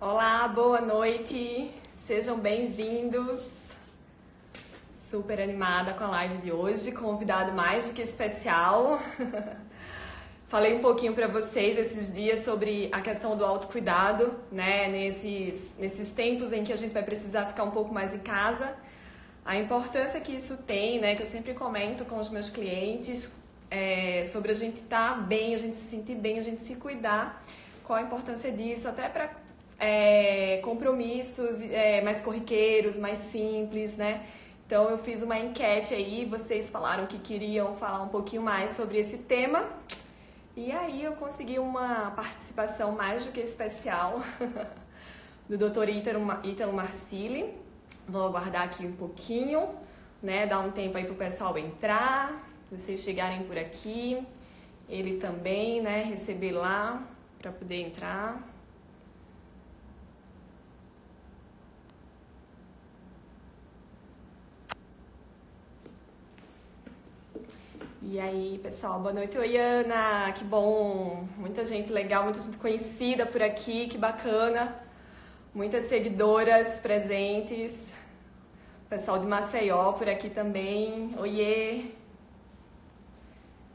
Olá, boa noite. Sejam bem-vindos. Super animada com a live de hoje, convidado mais do que especial. Falei um pouquinho para vocês esses dias sobre a questão do autocuidado, né? Nesses, nesses tempos em que a gente vai precisar ficar um pouco mais em casa. A importância que isso tem, né? Que eu sempre comento com os meus clientes é, sobre a gente estar tá bem, a gente se sentir bem, a gente se cuidar. Qual a importância disso, até para é, compromissos é, mais corriqueiros, mais simples, né? Então eu fiz uma enquete aí, vocês falaram que queriam falar um pouquinho mais sobre esse tema. E aí eu consegui uma participação mais do que especial do Dr. Ítalo Marcili. Vou aguardar aqui um pouquinho, né? Dar um tempo aí pro pessoal entrar, vocês chegarem por aqui. Ele também, né? Receber lá para poder entrar. E aí, pessoal, boa noite. Oi, Ana, que bom. Muita gente legal, muita gente conhecida por aqui, que bacana. Muitas seguidoras presentes. Pessoal de Maceió por aqui também. Oiê.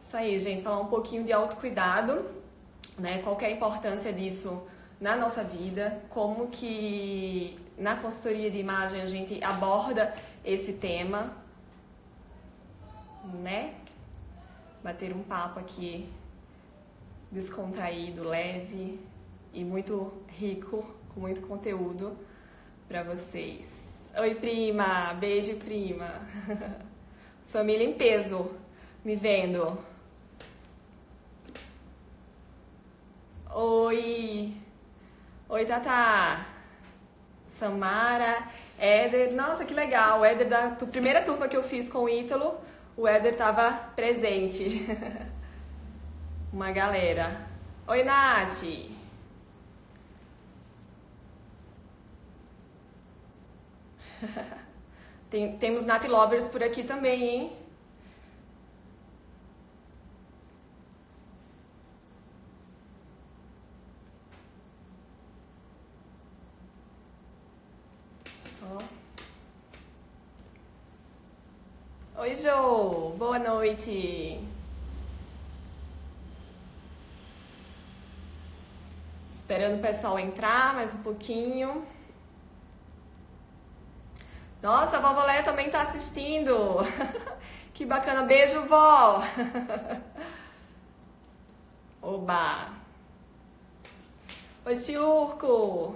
Isso aí, gente, falar um pouquinho de autocuidado, né? Qual é a importância disso na nossa vida, como que na consultoria de imagem a gente aborda esse tema, né? Bater um papo aqui descontraído, leve e muito rico, com muito conteúdo para vocês. Oi, prima! Beijo, prima! Família em peso, me vendo. Oi! Oi, Tata! Samara, Éder, nossa, que legal! Éder da primeira turma que eu fiz com o Ítalo o Éder estava presente. Uma galera. Oi, Nath. Tem, temos Nath Lovers por aqui também, hein? Oi, Jo. Boa noite. Esperando o pessoal entrar mais um pouquinho. Nossa, a vovó Leia também está assistindo. que bacana. Beijo, vó. Oba. Oi, Ciurco.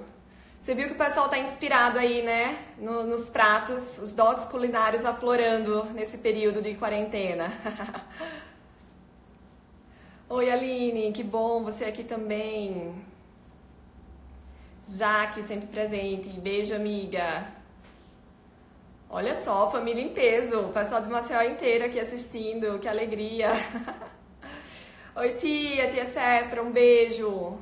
Você viu que o pessoal está inspirado aí, né? No, nos pratos, os dotes culinários aflorando nesse período de quarentena. Oi, Aline, que bom você aqui também. Jaque, sempre presente. Beijo, amiga. Olha só, família em peso. O pessoal de Maceió inteiro aqui assistindo. Que alegria. Oi, tia, tia Sepra, um beijo.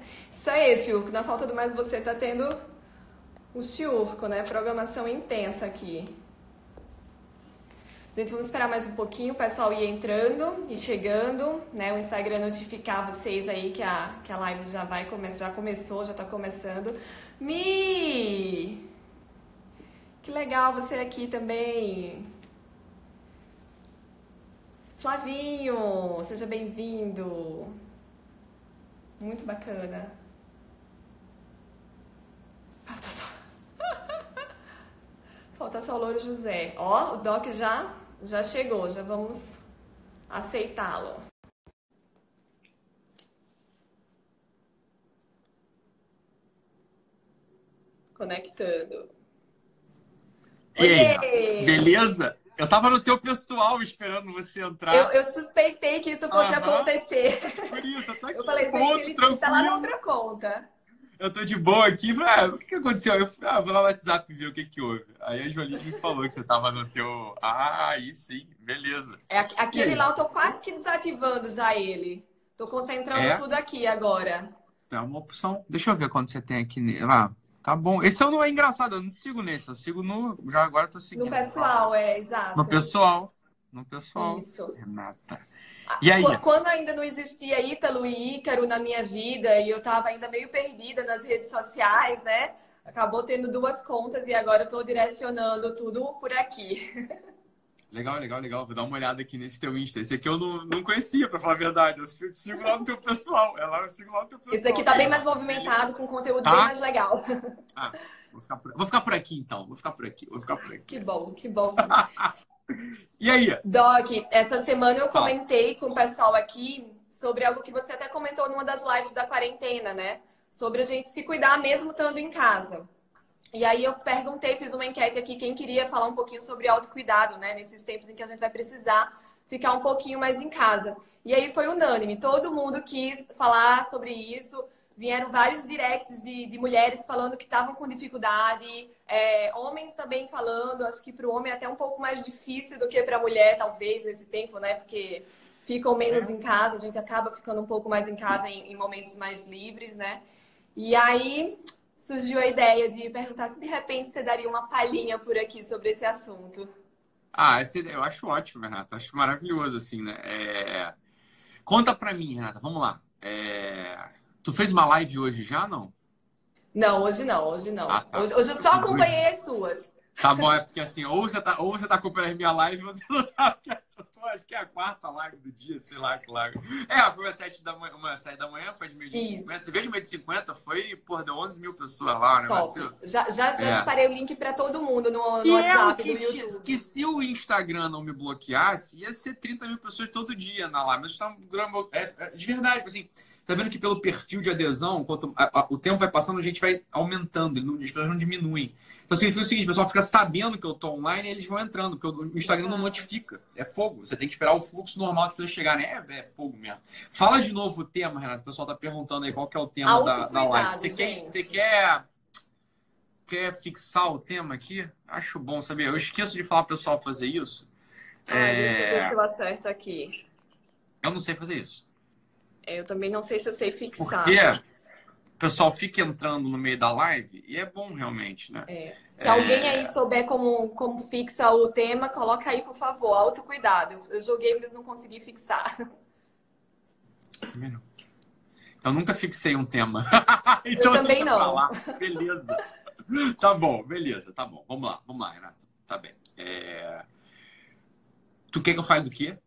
Isso aí, Chiurco. Na falta do mais você tá tendo o Chiurco, né? Programação intensa aqui. Gente, vamos esperar mais um pouquinho o pessoal ir entrando e chegando, né? O Instagram notificar vocês aí que a, que a live já vai começar, já começou, já tá começando. Mi! Que legal você aqui também. Flavinho, seja bem-vindo. Muito bacana. Falta só. Falta só o Louro José. Ó, o Doc já, já chegou, já vamos aceitá-lo. Conectando. E aí, beleza? Eu tava no teu pessoal esperando você entrar. Eu, eu suspeitei que isso fosse acontecer. Por isso, eu tô aqui. Eu falei, gente, ele tá lá na outra conta. Eu tô de boa aqui. Falei, ah, o que, que aconteceu? Eu falei, ah, vou lá no WhatsApp ver o que que houve. Aí a Jolie me falou que você tava no teu... Ah, aí sim, beleza. É, aquele lá eu tô quase que desativando já ele. Tô concentrando é? tudo aqui agora. é uma opção. Deixa eu ver quando você tem aqui. Ah, tá bom. Esse eu não é engraçado, eu não sigo nesse, eu sigo no. Já agora tô seguindo. No pessoal, é, exato. No pessoal. No pessoal. Isso. Renata. E aí? Quando ainda não existia Ítalo e Ícaro na minha vida e eu tava ainda meio perdida nas redes sociais, né? Acabou tendo duas contas e agora eu tô direcionando tudo por aqui. Legal, legal, legal. Vou dar uma olhada aqui nesse teu Insta. Esse aqui eu não, não conhecia, pra falar a verdade. Eu sigo lá no teu pessoal. É lá, eu sigo lá no teu pessoal. Esse aqui tá bem mais movimentado, com conteúdo tá? bem mais legal. Ah, vou ficar, por... vou ficar por aqui então. Vou ficar por aqui. Vou ficar por aqui. Que bom, que bom. e aí? Doc, essa semana eu comentei com o pessoal aqui sobre algo que você até comentou numa das lives da quarentena, né? Sobre a gente se cuidar mesmo estando em casa. E aí eu perguntei, fiz uma enquete aqui, quem queria falar um pouquinho sobre autocuidado, né? Nesses tempos em que a gente vai precisar ficar um pouquinho mais em casa. E aí foi unânime, todo mundo quis falar sobre isso. Vieram vários directs de, de mulheres falando que estavam com dificuldade, é, homens também falando. Acho que para o homem é até um pouco mais difícil do que para a mulher, talvez, nesse tempo, né? Porque ficam menos em casa, a gente acaba ficando um pouco mais em casa em, em momentos mais livres, né? E aí surgiu a ideia de perguntar se de repente você daria uma palhinha por aqui sobre esse assunto. Ah, essa ideia eu acho ótimo, Renata. Acho maravilhoso, assim, né? É... Conta pra mim, Renata, vamos lá. É... Tu fez uma live hoje já, não? Não, hoje não, hoje não. Ah, tá. hoje, hoje eu só acompanhei as suas. Tá bom, é porque assim, ou você tá, ou você tá acompanhando a minha live, ou você não tá. Eu acho que é a quarta live do dia, sei lá que live. É, foi às sete da manhã, uma sete da manhã, foi de meio de Isso. 50. Você vê de meio de 50, foi, porra, deu 11 mil pessoas lá, né? Já, já, já é. disparei o link pra todo mundo no, no WhatsApp que, do YouTube. Que se o Instagram não me bloqueasse, ia ser 30 mil pessoas todo dia na live. Mas tá, é, é, de verdade, tipo assim sabendo que pelo perfil de adesão, quanto a, a, o tempo vai passando, a gente vai aumentando, as pessoas não diminuem. Então significa o seguinte, o pessoal fica sabendo que eu estou online e eles vão entrando, porque o Instagram não notifica. É fogo. Você tem que esperar o fluxo normal das pessoas chegarem. É, é fogo mesmo. Fala de novo o tema, Renato. O pessoal está perguntando aí qual que é o tema da, da live. Você quer, você quer, quer fixar o tema aqui? Acho bom saber. Eu esqueço de falar para o pessoal fazer isso. Ah, é... Deixa eu ver se eu acerto aqui. Eu não sei fazer isso. É, eu também não sei se eu sei fixar. Porque pessoal fica entrando no meio da live e é bom realmente, né? É. Se é... alguém aí souber como, como fixa o tema, coloca aí, por favor. Autocuidado. Eu joguei, mas não consegui fixar. Também não. Eu nunca fixei um tema. então, eu também não. Beleza. tá bom, beleza, tá bom. Vamos lá, vamos lá, Renato. Tá bem. É... Tu quer que eu fale do quê?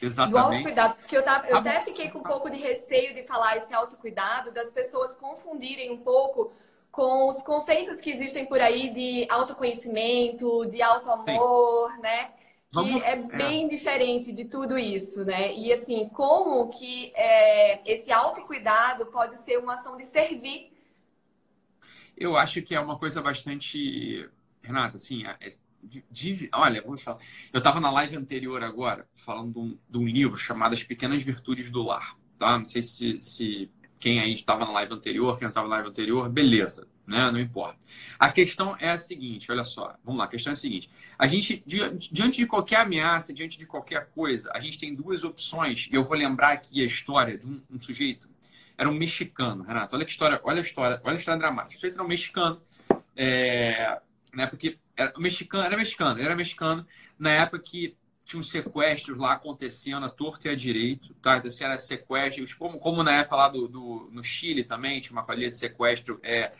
Exatamente. Do autocuidado, porque eu, tava, eu até fiquei com um pouco de receio de falar esse autocuidado, das pessoas confundirem um pouco com os conceitos que existem por aí de autoconhecimento, de autoamor, Sim. né? Que Vamos... é bem é. diferente de tudo isso, né? E assim, como que é, esse autocuidado pode ser uma ação de servir? Eu acho que é uma coisa bastante. Renata, assim, de, olha, vou falar. Eu estava na live anterior agora, falando de um, de um, livro chamado As Pequenas Virtudes do Lar. Tá? Não sei se, se quem aí estava na live anterior, quem não estava na live anterior, beleza, né? Não importa. A questão é a seguinte, olha só, vamos lá, a questão é a seguinte. A gente, diante de qualquer ameaça, diante de qualquer coisa, a gente tem duas opções, e eu vou lembrar aqui a história de um, um sujeito, era um mexicano, Renato, olha que história, olha a história, olha a história dramática. O sujeito era um mexicano, é, né, porque era mexicano, era mexicano, era mexicano na época que tinha uns sequestros lá acontecendo a torto e a direito, tá? Então, assim, era sequestros, como, como na época lá do, do, no Chile também, tinha uma quadrilha de sequestro é,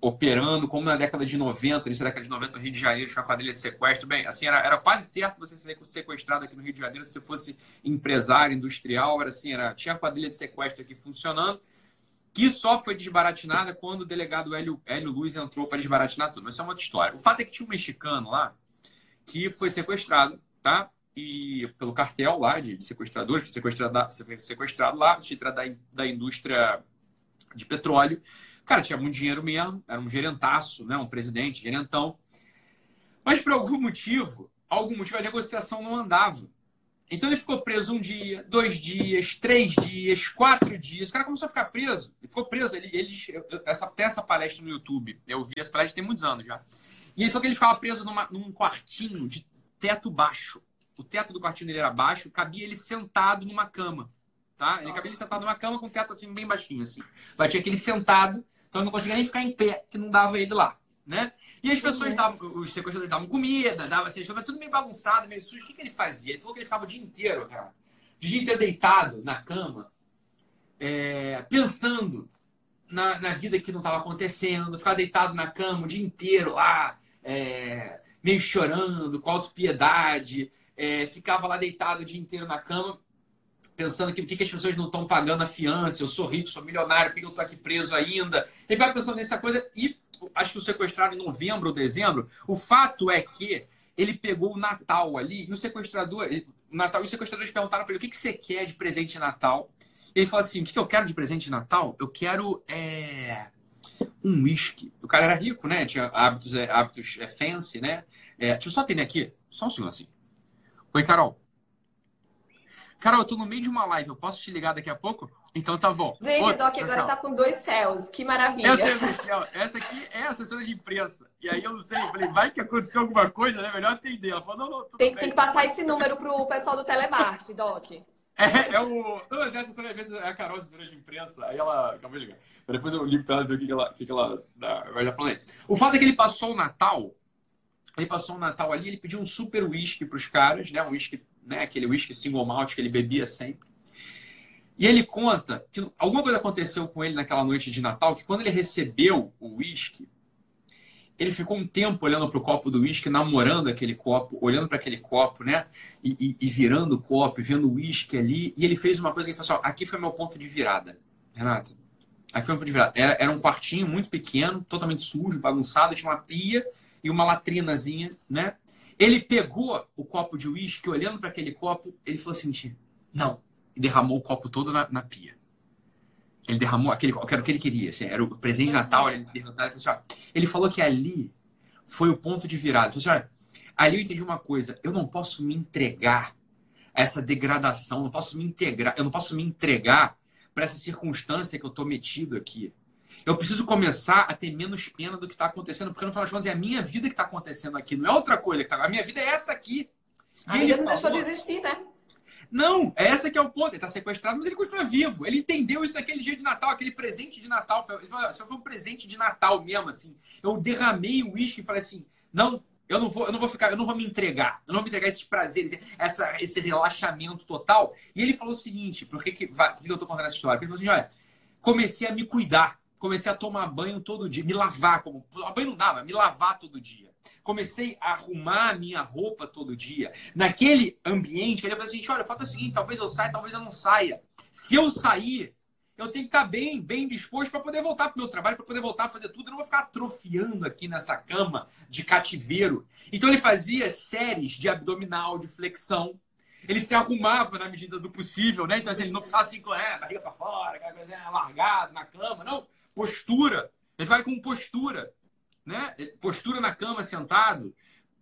operando, como na década de 90, início da década de 90 no Rio de Janeiro, tinha uma quadrilha de sequestro. Bem, assim, era, era quase certo você ser sequestrado aqui no Rio de Janeiro se você fosse empresário, industrial, era assim, era, tinha a quadrilha de sequestro aqui funcionando que só foi desbaratinada quando o delegado Hélio, Hélio entrou para desbaratinar tudo. Mas isso é uma outra história. O fato é que tinha um mexicano lá que foi sequestrado, tá? E pelo cartel lá de sequestradores, foi sequestrado, foi sequestrado lá, da, da indústria de petróleo. Cara, tinha muito dinheiro mesmo, era um gerentaço, né? um presidente, gerentão. Mas por algum motivo, algum motivo, a negociação não andava. Então ele ficou preso um dia, dois dias, três dias, quatro dias. O cara começou a ficar preso. Ele ficou preso. Ele, ele, essa, tem essa palestra no YouTube. Eu vi essa palestra tem muitos anos já. E ele falou que ele ficava preso numa, num quartinho de teto baixo. O teto do quartinho dele era baixo, cabia ele sentado numa cama. Tá? Ele acabei de sentar numa cama com o teto assim, bem baixinho, assim. Batia aquele sentado, então ele não conseguia nem ficar em pé, que não dava ele lá, né? E as pessoas uhum. davam, os sequestradores davam comida, davam assim, tudo meio bagunçado, meio sujo. O que, que ele fazia? Ele falou que ele ficava o dia inteiro, cara, o dia inteiro deitado na cama, é, pensando na, na, vida que não estava acontecendo, ficava deitado na cama o dia inteiro lá, é, meio chorando, com autopiedade, é, ficava lá deitado o dia inteiro na cama, pensando que por que, que as pessoas não estão pagando a fiança, eu sou rico, sou milionário, por que eu estou aqui preso ainda? Ele vai pensando nessa coisa e acho que o sequestrado em novembro ou dezembro. O fato é que ele pegou o Natal ali e o sequestrador, ele, Natal, e os sequestradores perguntaram para ele o que, que você quer de presente de Natal. Ele falou assim: o que, que eu quero de presente de Natal? Eu quero é, um whisky. O cara era rico, né? Tinha hábitos, é, hábitos é, fancy, né? É, deixa eu só atender aqui, só um segundo assim. Oi, Carol. Carol, eu tô no meio de uma live, eu posso te ligar daqui a pouco? Então tá bom. Gente, Outra, Doc agora tá com dois céus, que maravilha. Eu tenho um céu. Essa aqui é a assessora de imprensa. E aí eu não sei, eu falei, vai que aconteceu alguma coisa, né? Melhor atender. Ela falou, não, não, tudo tem, bem. tem que passar esse número pro pessoal do telemarketing, Doc. É, é o. Não, mas é a assessora de imprensa, é a Carol, assessora de imprensa. Aí ela acabou de ligar. Depois eu ligo pra ela ver o que, que ela, o que, que ela dá. Eu já falei. O fato é que ele passou o Natal. Ele passou o Natal ali, ele pediu um super whisky pros caras, né? Um whisky, né? Aquele whisky single malt que ele bebia sempre. E ele conta que alguma coisa aconteceu com ele naquela noite de Natal, que quando ele recebeu o uísque, ele ficou um tempo olhando para o copo do uísque, namorando aquele copo, olhando para aquele copo, né? E, e, e, virando o copo, vendo o uísque ali. E ele fez uma coisa que ele falou assim: ó, aqui foi meu ponto de virada, Renata. Aqui foi meu ponto de virada. Era, era um quartinho muito pequeno, totalmente sujo, bagunçado, tinha uma pia e uma latrinazinha, né? Ele pegou o copo de uísque, olhando para aquele copo, ele falou assim: não, e derramou o copo todo na, na pia. Ele derramou aquele era o que ele queria, assim, era o presente de Natal. Ele, ele, assim, ó, ele falou que ali foi o ponto de virada. Ele falou assim, ali eu entendi uma coisa: eu não posso me entregar a essa degradação, não posso me integrar, eu não posso me entregar para essa circunstância que eu estou metido aqui. Eu preciso começar a ter menos pena do que está acontecendo, porque no final das contas é a minha vida que está acontecendo aqui, não é outra coisa que está. A minha vida é essa aqui. E Ainda não falou, deixou de existir, né? Não, é essa que é o ponto. Ele está sequestrado, mas ele continua vivo. Ele entendeu isso naquele dia de Natal, aquele presente de Natal. Ele falou, isso foi um presente de Natal mesmo, assim. Eu derramei o uísque e falei assim, não, eu não vou, eu não vou ficar, eu não vou me entregar. Eu não vou me entregar esses prazeres, essa, esse relaxamento total. E ele falou o seguinte, por que, que, por que eu tô contando essa história? Porque ele falou assim, olha, comecei a me cuidar. Comecei a tomar banho todo dia, me lavar, como banho não dava, me lavar todo dia comecei a arrumar minha roupa todo dia. Naquele ambiente, ele falou assim: olha, falta o seguinte, talvez eu saia, talvez eu não saia. Se eu sair, eu tenho que estar bem, bem disposto para poder voltar para o meu trabalho, para poder voltar a fazer tudo. Eu não vou ficar atrofiando aqui nessa cama de cativeiro. Então ele fazia séries de abdominal, de flexão. Ele se arrumava na medida do possível, né? Então assim, ele não ficava assim com é, barriga para fora, largado na cama, não. Postura. Ele vai com postura né? Postura na cama, sentado,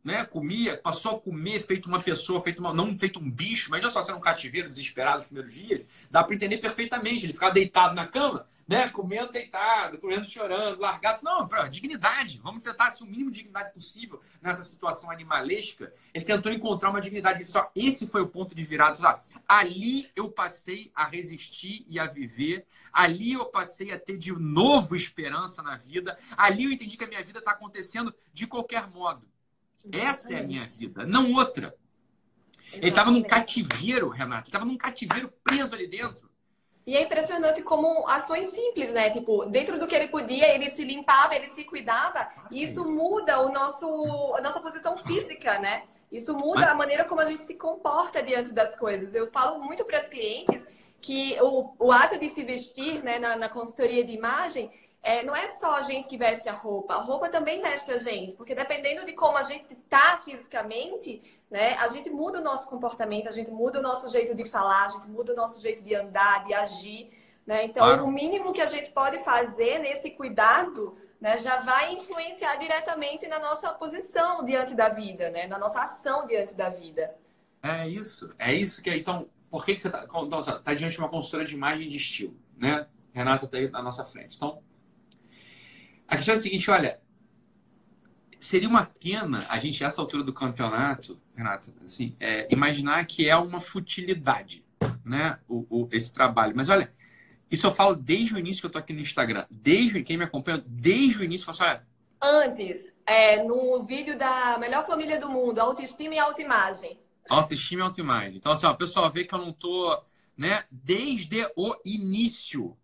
né? Comia, passou a comer feito uma pessoa, feito uma, não feito um bicho, mas já só sendo um cativeiro desesperado nos primeiros dias, dá para entender perfeitamente. Ele ficava deitado na cama, né? Comendo deitado, comendo chorando, largado. Não, dignidade. Vamos tentar ser o mínimo de dignidade possível nessa situação animalesca. Ele tentou encontrar uma dignidade. Só esse foi o ponto de virada. Ali eu passei a resistir e a viver. Ali eu passei a ter de novo esperança na vida. Ali eu entendi que a minha vida está acontecendo de qualquer modo. Essa é a minha vida, não outra. Ele estava num cativeiro, Renato. Estava num cativeiro preso ali dentro. E é impressionante como ações simples, né? Tipo, dentro do que ele podia, ele se limpava, ele se cuidava. E isso muda o nosso, a nossa posição física, né? Isso muda a maneira como a gente se comporta diante das coisas. Eu falo muito para as clientes que o, o ato de se vestir né, na, na consultoria de imagem é, não é só a gente que veste a roupa, a roupa também veste a gente, porque dependendo de como a gente tá fisicamente, né, a gente muda o nosso comportamento, a gente muda o nosso jeito de falar, a gente muda o nosso jeito de andar, de agir, né? Então, claro. o mínimo que a gente pode fazer nesse cuidado, né, já vai influenciar diretamente na nossa posição diante da vida, né, na nossa ação diante da vida. É isso, é isso que é. Então, por que, que você está então, tá diante de uma consultora de imagem de estilo, né? Renata está aí na nossa frente. Então, a questão é a seguinte, olha, seria uma pena a gente, essa altura do campeonato, Renata, assim, é, imaginar que é uma futilidade. né, o, o, esse trabalho. Mas olha, isso eu falo desde o início que eu tô aqui no Instagram. Desde quem me acompanha, desde o início, eu falo assim, olha, Antes, é, no vídeo da melhor família do mundo, autoestima e autoimagem. Autoestima e autoimagem. Então, assim, ó, pessoal, vê que eu não tô, né, desde o início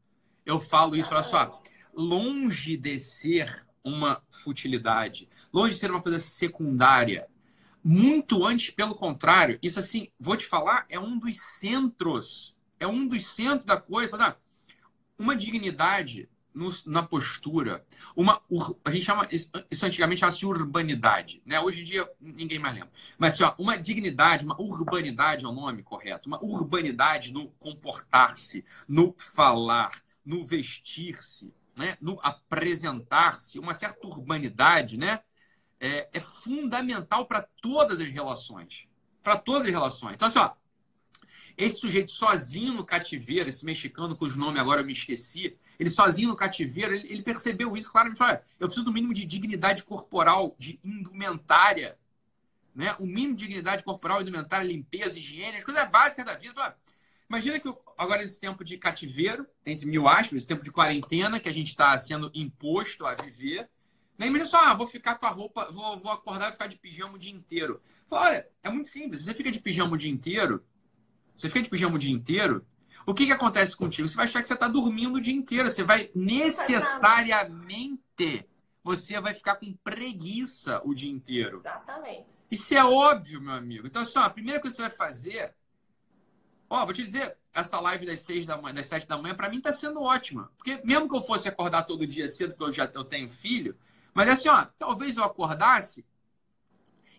eu falo isso, olha só, longe de ser uma futilidade, longe de ser uma coisa secundária, muito antes, pelo contrário, isso assim, vou te falar, é um dos centros, é um dos centros da coisa. Uma dignidade no, na postura, uma a gente chama isso, antigamente chamava de urbanidade, né? Hoje em dia ninguém mais lembra. Mas assim, ó, uma dignidade, uma urbanidade é o nome correto, uma urbanidade no comportar-se, no falar, no vestir-se, né? no apresentar-se, uma certa urbanidade, né? é, é fundamental para todas as relações. Para todas as relações. Então, assim, ó, esse sujeito sozinho no cativeiro, esse mexicano cujo nome agora eu me esqueci, ele sozinho no cativeiro, ele, ele percebeu isso claramente. Olha, eu preciso do mínimo de dignidade corporal, de indumentária. Né? O mínimo de dignidade corporal, indumentária, limpeza, higiene, as coisas básicas da vida. Imagina que agora esse tempo de cativeiro, entre mil aspas, esse tempo de quarentena que a gente está sendo imposto a viver, nem mesmo só, ah, vou ficar com a roupa, vou, vou acordar e ficar de pijama o dia inteiro. Olha, é muito simples. Você fica de pijama o dia inteiro, você fica de pijama o dia inteiro, o que, que acontece contigo? Você vai achar que você está dormindo o dia inteiro. Você vai necessariamente você vai ficar com preguiça o dia inteiro. Exatamente. Isso é óbvio, meu amigo. Então, assim, ó, a primeira coisa que você vai fazer. Ó, vou te dizer, essa live das seis da manhã, das sete da manhã, para mim está sendo ótima. Porque mesmo que eu fosse acordar todo dia cedo, porque eu já eu tenho filho, mas assim, ó, talvez eu acordasse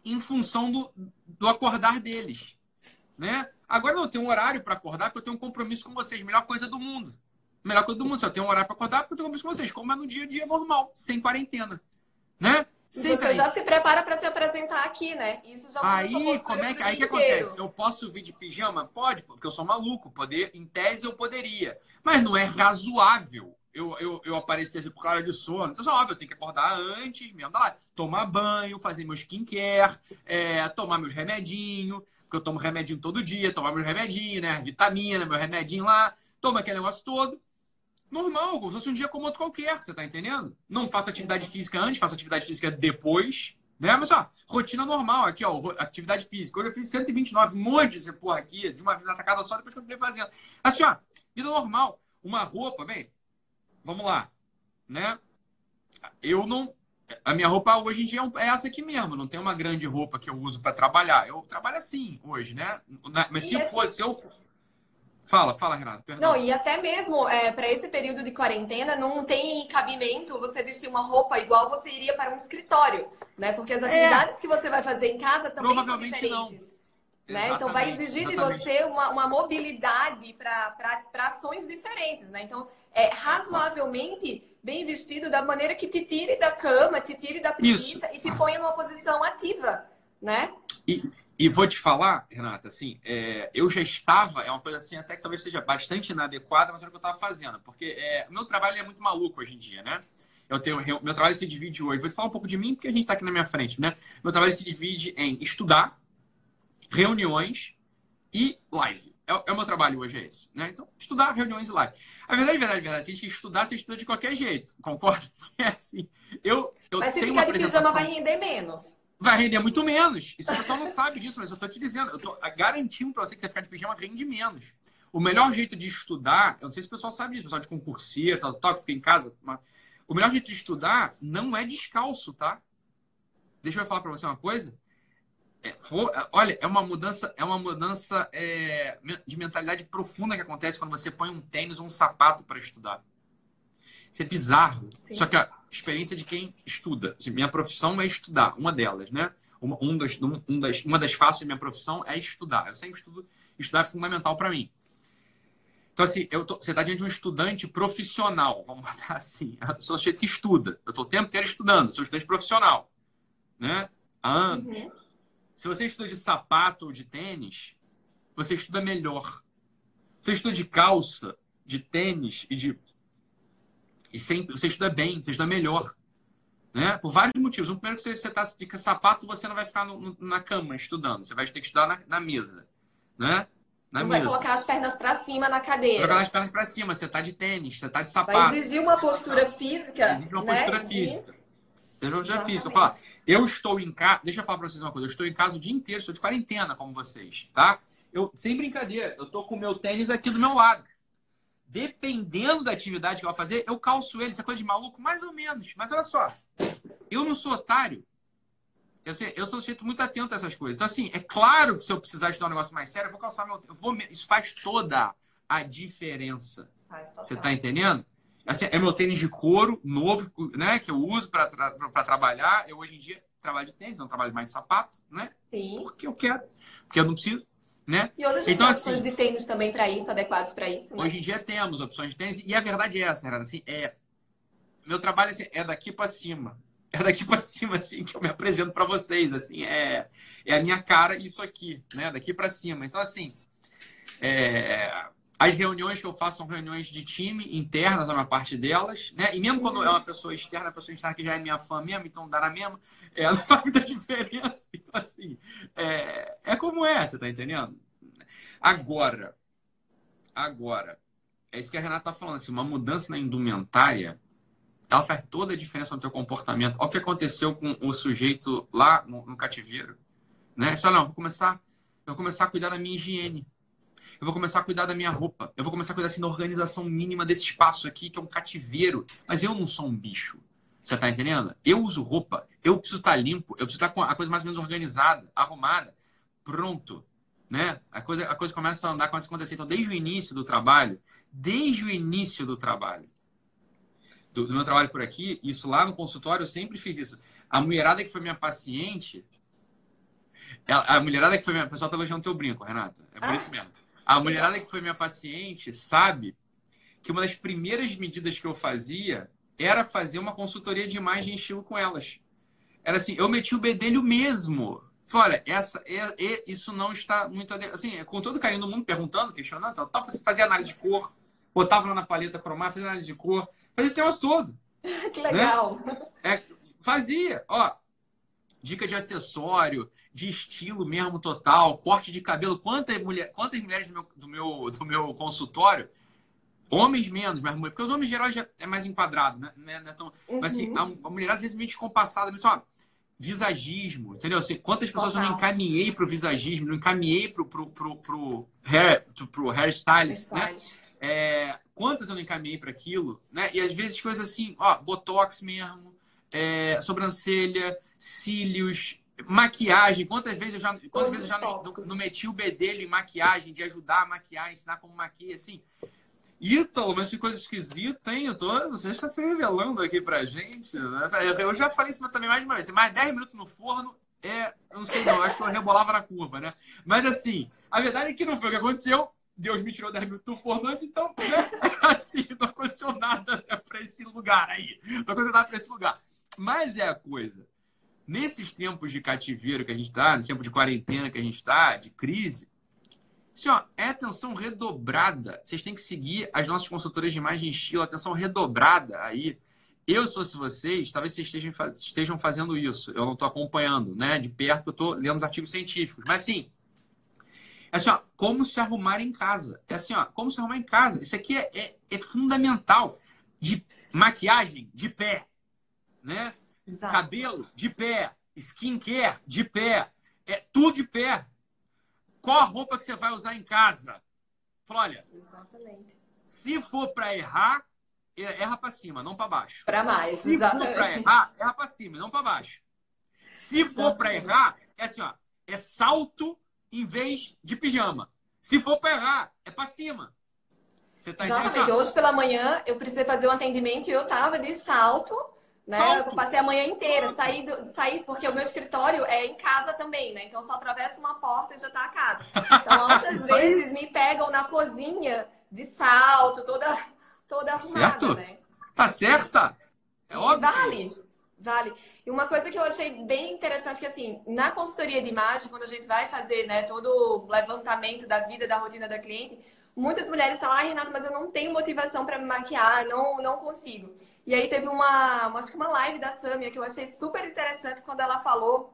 em função do, do acordar deles, né? Agora eu tenho um horário para acordar porque eu tenho um compromisso com vocês, melhor coisa do mundo. Melhor coisa do mundo, só tenho um horário para acordar porque eu tenho um compromisso com vocês, como é no dia a dia normal, sem quarentena, né? Sem você já se prepara para se apresentar aqui, né? Isso já Aí, como é que aí que acontece? Eu posso vir de pijama? Pode, porque eu sou maluco, poder, em tese eu poderia, mas não é razoável eu, eu, eu aparecesse por causa de sono. Então, óbvio, eu tenho que acordar antes mesmo, lá, tomar banho, fazer meu skincare, é, tomar meus remedinhos, porque eu tomo remedinho todo dia, tomar meus remedinhos, né? Vitamina, meu remedinho lá, toma aquele negócio todo. Normal, como se fosse um dia como outro qualquer, você tá entendendo? Não faço atividade física antes, faço atividade física depois, né? Mas, ó, rotina normal aqui, ó, atividade física. Hoje eu fiz 129, um monte de porra aqui, de uma vez atacada só, depois continuei fazendo. Assim, ó, vida normal. Uma roupa, bem, vamos lá, né? Eu não. A minha roupa hoje em dia é essa aqui mesmo. Não tem uma grande roupa que eu uso para trabalhar. Eu trabalho assim hoje, né? Mas se esse... fosse eu. Fala, fala, Renato. Perdão. Não, e até mesmo é, para esse período de quarentena, não tem cabimento você vestir uma roupa igual você iria para um escritório, né? Porque as é. atividades é. que você vai fazer em casa também são diferentes. Não. Né? Então vai exigir exatamente. de você uma, uma mobilidade para ações diferentes, né? Então é, razoavelmente bem vestido da maneira que te tire da cama, te tire da preguiça Isso. e te ponha numa posição ativa, né? E, e vou te falar, Renata, assim, é, eu já estava, é uma coisa assim, até que talvez seja bastante inadequada, mas era o que eu estava fazendo, porque é, meu trabalho é muito maluco hoje em dia, né? Eu tenho, meu trabalho se divide hoje, vou te falar um pouco de mim, porque a gente está aqui na minha frente, né? Meu trabalho se divide em estudar, reuniões e live. É, é o meu trabalho hoje, é esse. Né? Então, estudar reuniões e live. A verdade, a verdade, a verdade, se a gente estudar, você estuda de qualquer jeito. Concorda? É assim. Eu, eu mas se ficar de pijama, vai render menos. Vai render muito menos. Isso o pessoal não sabe disso, mas eu tô te dizendo. Eu tô garantindo para você que você ficar de pijama rende menos. O melhor jeito de estudar, eu não sei se o pessoal sabe disso, pessoal de concurseiro, tal, tal, que fica em casa. Mas... O melhor jeito de estudar não é descalço, tá? Deixa eu falar para você uma coisa. É, for, olha, é uma mudança, é uma mudança é, de mentalidade profunda que acontece quando você põe um tênis ou um sapato para estudar. Isso é bizarro. Sim. Só que a experiência de quem estuda. Assim, minha profissão é estudar, uma delas, né? Uma, um das, um das, uma das faces da minha profissão é estudar. Eu sempre estudo, estudar é fundamental para mim. Então, assim, eu tô, você está diante de um estudante profissional, vamos botar assim. Eu sou sujeito que estuda. Eu estou o tempo inteiro estudando, sou estudante profissional. Né? Há anos. Uhum. Se você estuda de sapato ou de tênis, você estuda melhor. Você estuda de calça, de tênis e de. E sempre, você estuda bem, você estuda melhor. Né? Por vários motivos. Um primeiro que você está de sapato, você não vai ficar no, no, na cama estudando. Você vai ter que estudar na, na mesa. Né? Na não mesa. vai colocar as pernas para cima na cadeira. Vai colocar as pernas para cima. Você tá de tênis, você tá de sapato. Vai exigir uma postura física. Exigir uma né? postura física. Exigir uma postura física. Falar, eu estou em casa. Deixa eu falar para vocês uma coisa. Eu estou em casa o dia inteiro, estou de quarentena, como vocês, tá? Eu, sem brincadeira, eu tô com o meu tênis aqui do meu lado. Dependendo da atividade que eu vou fazer, eu calço ele. Isso é coisa de maluco? Mais ou menos. Mas olha só. Eu não sou otário. Eu, sei, eu sou um sujeito muito atento a essas coisas. Então, assim, é claro que se eu precisar estudar um negócio mais sério, eu vou calçar meu. Eu vou, isso faz toda a diferença. Você tá entendendo? Assim, é meu tênis de couro novo, né? Que eu uso para tra trabalhar. Eu hoje em dia trabalho de tênis, não trabalho mais de sapato, né? Sim. Porque eu quero. Porque eu não preciso. Né? E hoje então, opções assim, de tênis também para isso, adequados para isso. Né? Hoje em dia temos opções de tênis, e a verdade é essa, Renata, assim, é, meu trabalho assim, é daqui para cima é daqui para cima assim que eu me apresento para vocês, assim, é, é a minha cara isso aqui, né, daqui para cima. Então assim, é, as reuniões que eu faço são reuniões de time internas, a maior parte delas, né? E mesmo quando é uma pessoa externa, a pessoa externa que já é minha fã mesmo, então dá na mesma, é, não faz muita diferença. Então assim, é, é como é, você tá entendendo? Agora, agora, é isso que a Renata tá falando, assim, uma mudança na indumentária ela faz toda a diferença no teu comportamento. Olha o que aconteceu com o sujeito lá no, no cativeiro. Né? Ele não, vou começar, vou começar a cuidar da minha higiene. Eu vou começar a cuidar da minha roupa. Eu vou começar a cuidar assim, da organização mínima desse espaço aqui, que é um cativeiro. Mas eu não sou um bicho. Você tá entendendo? Eu uso roupa, eu preciso estar tá limpo, eu preciso estar tá com a coisa mais ou menos organizada, arrumada, pronto. Né? A, coisa, a coisa começa a andar, começa a acontecer. Então, desde o início do trabalho, desde o início do trabalho, do, do, meu trabalho por aqui, isso lá no consultório, eu sempre fiz isso. A mulherada que foi minha paciente, ela, a mulherada que foi minha. O pessoal tá elogiando teu brinco, Renata. É por ah. isso mesmo. A mulherada que foi minha paciente sabe que uma das primeiras medidas que eu fazia era fazer uma consultoria de imagem estilo com elas. Era assim, eu meti o bedelho mesmo. Falei, olha, essa, é, é, isso não está muito. Assim, com todo carinho do mundo, perguntando, questionando, tal, tal, fazia análise de cor, botava lá na paleta cromática, fazia análise de cor, Fazia esse negócio todo. que legal. Né? É, fazia. Ó, dica de acessório, de estilo mesmo total, corte de cabelo. Quantas, mulher, quantas mulheres do meu, do, meu, do meu consultório, homens menos, mas porque os homens geral já é mais enquadrado, né? Não é tão, uhum. Mas assim, uhum. a, a mulher às vezes meio descompassada, mas ó, visagismo, entendeu? Assim, quantas pessoas Total. eu não encaminhei para o visagismo, não encaminhei para o pro, pro, pro hair, pro hairstylist, né? É, quantas eu não encaminhei para aquilo, né? E às vezes coisas assim, ó, botox mesmo, é, sobrancelha, cílios, maquiagem. Quantas vezes eu já, quantas vezes eu já não, não, meti o bedelho em maquiagem, de ajudar a maquiar, ensinar como maquia, assim. Ítalo, mas que coisa esquisita, hein? Eu tô, você está se revelando aqui pra gente. Né? Eu já falei isso também mais de uma vez. Mais 10 minutos no forno é. Eu não sei, não. Acho que eu rebolava na curva, né? Mas assim, a verdade é que não foi o que aconteceu. Deus me tirou 10 minutos do forno antes, então, né? assim, não aconteceu nada né, para esse lugar aí. Não aconteceu nada para esse lugar. Mas é a coisa. Nesses tempos de cativeiro que a gente está, nesse tempo de quarentena que a gente está, de crise, assim, ó, é atenção redobrada. Vocês têm que seguir as nossas consultoras de imagem e estilo, atenção redobrada aí. Eu, se fosse vocês, talvez vocês estejam, estejam fazendo isso. Eu não estou acompanhando, né? De perto, eu estou lendo os artigos científicos. Mas, sim, é assim, ó, como se arrumar em casa. É assim, ó, como se arrumar em casa. Isso aqui é, é, é fundamental. De maquiagem, de pé. Né? Exato. Cabelo, de pé. Skincare, de pé. É tudo de pé. Qual a roupa que você vai usar em casa? Fala, olha, Exatamente. se for para errar, erra para cima, não para baixo. Para mais. Se exatamente. for para errar, erra para cima, não para baixo. Se for para errar, é assim, ó, é salto em vez de pijama. Se for para errar, é para cima. Você tá Exatamente. Hoje pela manhã eu precisei fazer um atendimento e eu tava de salto, né? Eu passei a manhã inteira, saí, do, saí porque o meu escritório é em casa também, né? Então só atravessa uma porta e já tá a casa. Então muitas vezes me pegam na cozinha de salto, toda toda arrumada, certo? né? Tá certa? É óbvio. Vale. Vale. E uma coisa que eu achei bem interessante que assim, na consultoria de imagem, quando a gente vai fazer, né, todo o levantamento da vida, da rotina da cliente, muitas mulheres falam: "Ai, Renata, mas eu não tenho motivação para me maquiar, não não consigo". E aí teve uma, acho que uma live da Samia que eu achei super interessante quando ela falou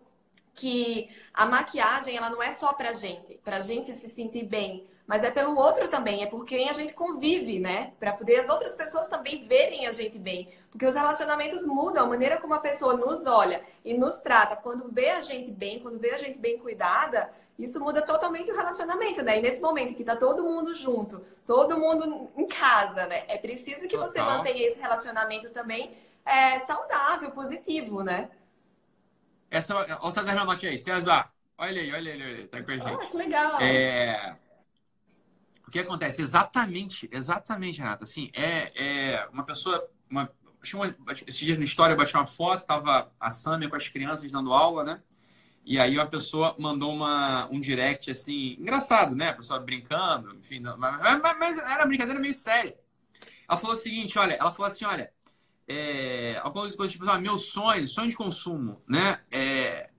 que a maquiagem ela não é só pra gente, pra gente se sentir bem, mas é pelo outro também, é por quem a gente convive, né? Para poder as outras pessoas também verem a gente bem. Porque os relacionamentos mudam, a maneira como a pessoa nos olha e nos trata. Quando vê a gente bem, quando vê a gente bem cuidada, isso muda totalmente o relacionamento, né? E nesse momento que tá todo mundo junto, todo mundo em casa, né? É preciso que Total. você mantenha esse relacionamento também é, saudável, positivo, né? Essa, olha o César Menotti aí, César. Olha aí, olha aí, olha aí, tá com a gente. Ah, que legal. É... O que acontece? Exatamente, exatamente, Renata. Assim, é, é uma pessoa. Uma, uma, esse dia na história eu bati uma foto, tava a Samia com as crianças dando aula, né? E aí uma pessoa mandou uma, um direct assim, engraçado, né? A pessoa brincando, enfim, não, mas, mas, era uma brincadeira meio séria. Ela falou o seguinte, olha, ela falou assim, olha, é, alguma coisa tipo, ah, meu sonho, sonho de consumo, né? É,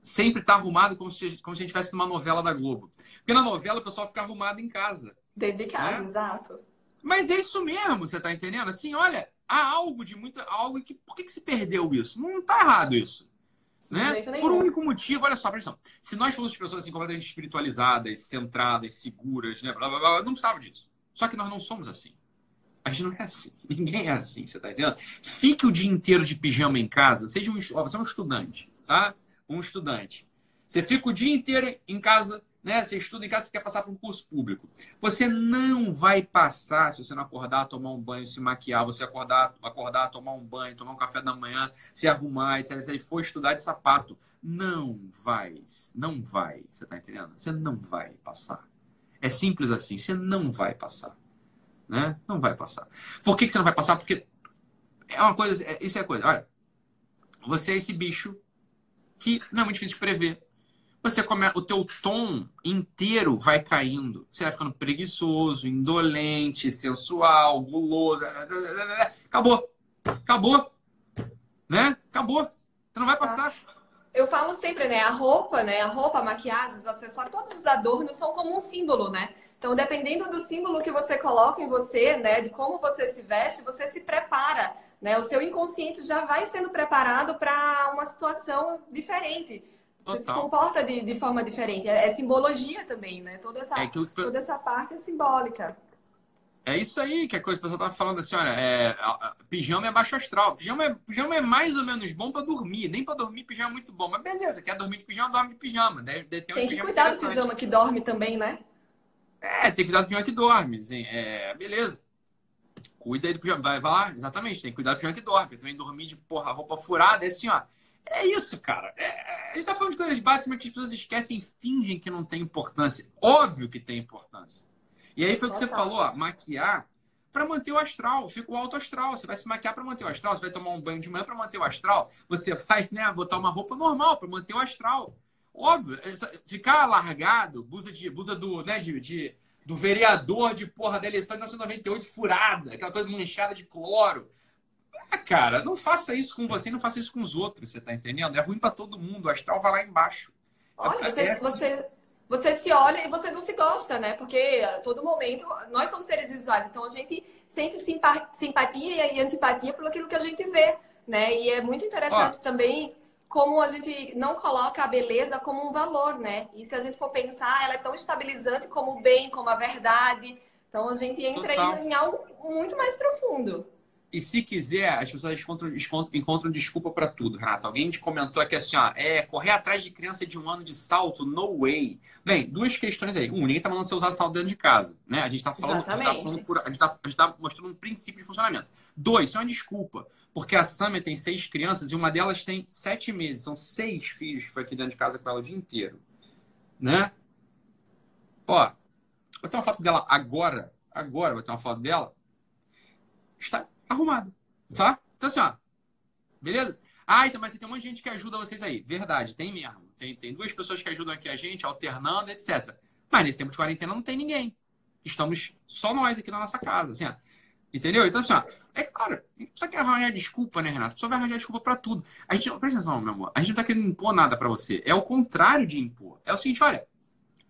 sempre tá arrumado como se, como se a gente estivesse numa novela da Globo. Porque na novela o pessoal fica arrumado em casa. Dentro de casa, né? exato. Mas é isso mesmo, você tá entendendo? Assim, olha, há algo de muito. Algo que. Por que, que se perdeu isso? Não tá errado isso. Né? Por um único motivo, olha só, atenção. Se nós fôssemos pessoas assim, completamente espiritualizadas, centradas, seguras, né? Blá, blá, blá, não precisava disso. Só que nós não somos assim. A gente não é assim. Ninguém é assim, você tá entendendo? Fique o dia inteiro de pijama em casa, seja um, ó, você é um estudante, tá? Um estudante. Você fica o dia inteiro em casa, né? Você estuda em casa, você quer passar para um curso público. Você não vai passar se você não acordar, tomar um banho, se maquiar, você acordar, acordar, tomar um banho, tomar um café da manhã, se arrumar, etc. Se for estudar de sapato, não vai, não vai. Você tá entendendo? Você não vai passar. É simples assim, você não vai passar né? Não vai passar. Por que, que você não vai passar? Porque é uma coisa, é, isso é coisa. Olha, você é esse bicho que não é muito difícil de prever. Você come, o teu tom inteiro vai caindo. Você vai ficando preguiçoso, indolente, sensual, guloso. Acabou. Acabou. Né? Acabou. Você não vai passar. Eu falo sempre, né? A roupa, né? A roupa, a maquiagem, os acessórios, todos os adornos são como um símbolo, né? Então, dependendo do símbolo que você coloca em você, né, de como você se veste, você se prepara, né? O seu inconsciente já vai sendo preparado para uma situação diferente. Você se comporta de, de forma diferente. É, é, simbologia também, né? Toda essa, é que... toda essa parte é simbólica. É isso aí que a coisa que o pessoal tava falando assim, olha, é, pijama é baixo astral. Pijama é, pijama é mais ou menos bom para dormir. Nem para dormir pijama é muito bom. Mas beleza, quer dormir de pijama, dorme de pijama. Deve, deve tem que cuidar do pijama que dorme também, né? É, tem que cuidar do pijama que dorme. Assim, é, beleza. Cuida do pijama. Vai, vai lá, exatamente. Tem que cuidar do pijama que dorme. Também dormir de porra, roupa furada, é assim, ó. É isso, cara. É, é, a gente tá falando de coisas básicas, mas que as pessoas esquecem e fingem que não tem importância. Óbvio que tem importância. E aí foi o que você falou, ó, maquiar para manter o astral, fica o alto astral. Você vai se maquiar para manter o astral, você vai tomar um banho de manhã para manter o astral, você vai, né, botar uma roupa normal para manter o astral. Óbvio, ficar largado, blusa, de, blusa do, né, de, de, do vereador de porra da eleição de 1998 furada, aquela coisa manchada de cloro. Ah, cara, não faça isso com você, não faça isso com os outros, você tá entendendo? É ruim para todo mundo, o astral vai lá embaixo. Olha, você, você, você se olha e você não se gosta, né? Porque a todo momento nós somos seres visuais, então a gente sente simpatia e antipatia pelo aquilo que a gente vê, né? E é muito interessante Ó, também como a gente não coloca a beleza como um valor, né? E se a gente for pensar, ela é tão estabilizante como o bem, como a verdade. Então a gente entra em algo muito mais profundo. E se quiser, as pessoas encontram, encontram desculpa para tudo, Renato. Alguém te comentou aqui assim, ó, é correr atrás de criança de um ano de salto, no way. Bem, duas questões aí. Um, ninguém tá mandando você usar salto dentro de casa, né? A gente tá falando, a gente tá, falando por, a gente tá, a gente tá mostrando um princípio de funcionamento. Dois, isso é uma desculpa, porque a Samia tem seis crianças e uma delas tem sete meses. São seis filhos que foi aqui dentro de casa com ela o dia inteiro, né? Ó, vou ter uma foto dela agora, agora vou ter uma foto dela. Está arrumado. Tá? Então assim, ó. Beleza? Ah, então, mas tem um monte de gente que ajuda vocês aí. Verdade, tem mesmo. Tem, tem duas pessoas que ajudam aqui a gente, alternando, etc. Mas nesse tempo de quarentena não tem ninguém. Estamos só nós aqui na nossa casa, assim, ó. Entendeu? Então, assim, ó, é claro, você quer arranjar desculpa, né, Renato? Você vai arranjar desculpa pra tudo. A gente, presta atenção, meu amor, a gente não tá querendo impor nada para você. É o contrário de impor. É o seguinte, olha,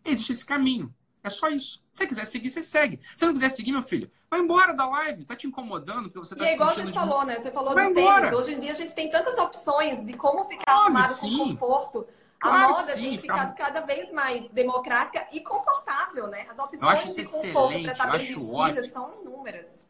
existe esse caminho. É só isso. Se você quiser seguir, você segue. Se não quiser seguir, meu filho, vai embora da live. Tá te incomodando porque você tá E é igual a gente falou, né? Você falou vai do embora. tênis. Hoje em dia a gente tem tantas opções de como ficar Óbvio, arrumado com conforto. a claro moda sim, tem ficado cada vez mais democrática e confortável, né? As opções de conforto para estar tá bem vestidas ótimo. são inúmeras.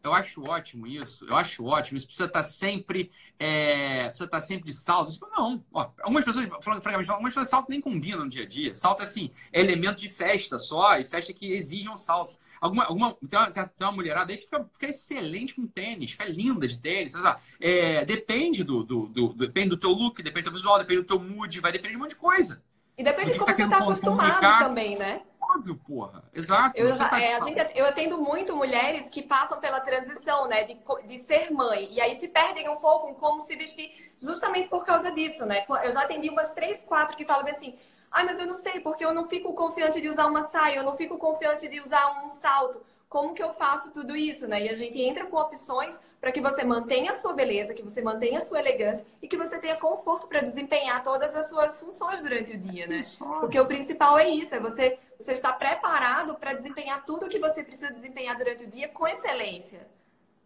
Eu acho ótimo isso. Eu acho ótimo. Isso precisa estar tá sempre, é, precisa estar tá sempre de salto. Não. Ó, algumas pessoas, falando francamente, algumas pessoas salto nem combinam no dia a dia. Salto assim, é elemento de festa só e festa que exige um salto. Alguma, alguma, tem, uma, tem uma mulherada aí que fica, fica excelente com tênis, fica linda de tênis. É, depende do, do, do, depende do teu look, depende do teu visual, depende do teu mood, vai depender de um monte de coisa. E depende de como você está acostumado também, né? Óbvio, porra. Exato. Eu, já, tá é, a gente, eu atendo muito mulheres que passam pela transição, né? De, de ser mãe. E aí se perdem um pouco em como se vestir, justamente por causa disso, né? Eu já atendi umas três, quatro que falam assim: ai, mas eu não sei, porque eu não fico confiante de usar uma saia, eu não fico confiante de usar um salto como que eu faço tudo isso, né? E a gente entra com opções para que você mantenha a sua beleza, que você mantenha a sua elegância e que você tenha conforto para desempenhar todas as suas funções durante o dia, né? Porque o principal é isso, é você, você estar preparado para desempenhar tudo o que você precisa desempenhar durante o dia com excelência.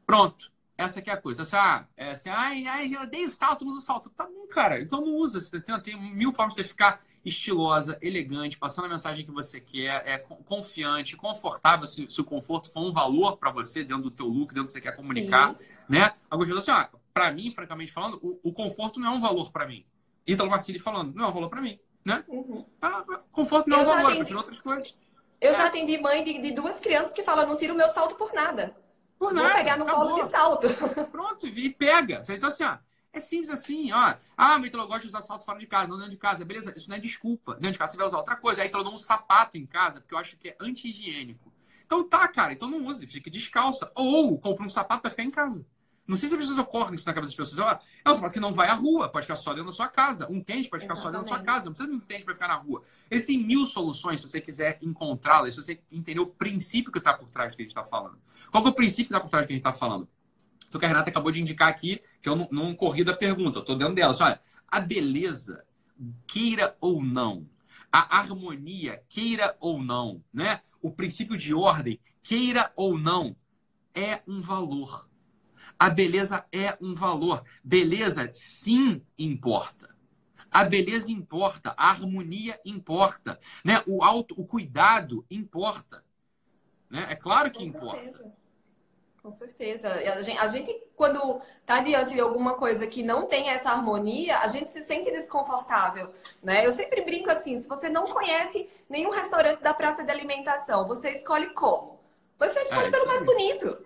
Pronto. Essa aqui é a coisa. Assim, ah, é assim, ai, ai, eu odeio salto, não uso salto. Tá bom, cara. Então não usa. Você tem, tem mil formas de você ficar estilosa, elegante, passando a mensagem que você quer, é confiante, confortável, se, se o conforto for um valor para você dentro do teu look, dentro do que você quer comunicar, Sim. né? Algumas pessoas assim, ah, para mim, francamente falando, o, o conforto não é um valor para mim. Ítalo Marcili falando, não é um valor para mim, né? Uhum. Ah, conforto não é um valor, atendi... outras coisas. Eu é. já atendi mãe de, de duas crianças que falam, não tiro o meu salto por nada. Por nada. Vou pegar no acabou. colo de salto. Pronto, e pega. Então, assim, ó, é simples assim, ó. Ah, mas eu gosto de usar salto fora de casa, não dentro de casa. Beleza, isso não é desculpa. Dentro de casa você vai usar outra coisa. Aí então dou um sapato em casa, porque eu acho que é anti-higiênico. Então tá, cara, então não use, fique descalça. Ou compra um sapato pra ficar em casa. Não sei se as pessoas ocorrem isso na cabeça das pessoas. É um sapato que não vai à rua, pode ficar só dentro da sua casa. Um tênis pode ficar Exatamente. só dentro da sua casa. Não precisa de um tênis para ficar na rua. Existem mil soluções se você quiser encontrá-las, se você entender o princípio que está por trás do que a gente está falando. Qual é o princípio que está por trás do que a gente está falando? Então, que a Renata acabou de indicar aqui, que eu não, não corri da pergunta, eu estou dentro dela. Assim, olha, a beleza, queira ou não, a harmonia, queira ou não, né? O princípio de ordem, queira ou não, é um valor. A beleza é um valor. Beleza, sim, importa. A beleza importa, a harmonia importa, né? O auto, o cuidado importa, né? É claro que Com importa. Certeza. Com certeza. A gente, a gente, quando está diante de alguma coisa que não tem essa harmonia, a gente se sente desconfortável, né? Eu sempre brinco assim, se você não conhece nenhum restaurante da praça de alimentação, você escolhe como? Você escolhe é, pelo mais bonito.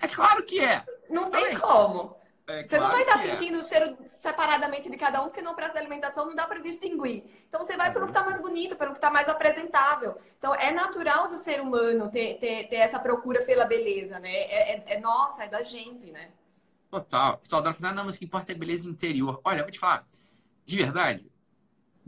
É claro que é. Não tem como. É, você claro não vai estar é. sentindo é. o cheiro separadamente de cada um, porque no prazo da alimentação não dá para distinguir. Então você vai pelo que está mais bonito, pelo que está mais apresentável. Então é natural do ser humano ter, ter, ter essa procura pela beleza, né? É, é, é nossa, é da gente, né? Total. Saudade falar, não, mas o que importa é beleza interior. Olha, eu vou te falar, de verdade,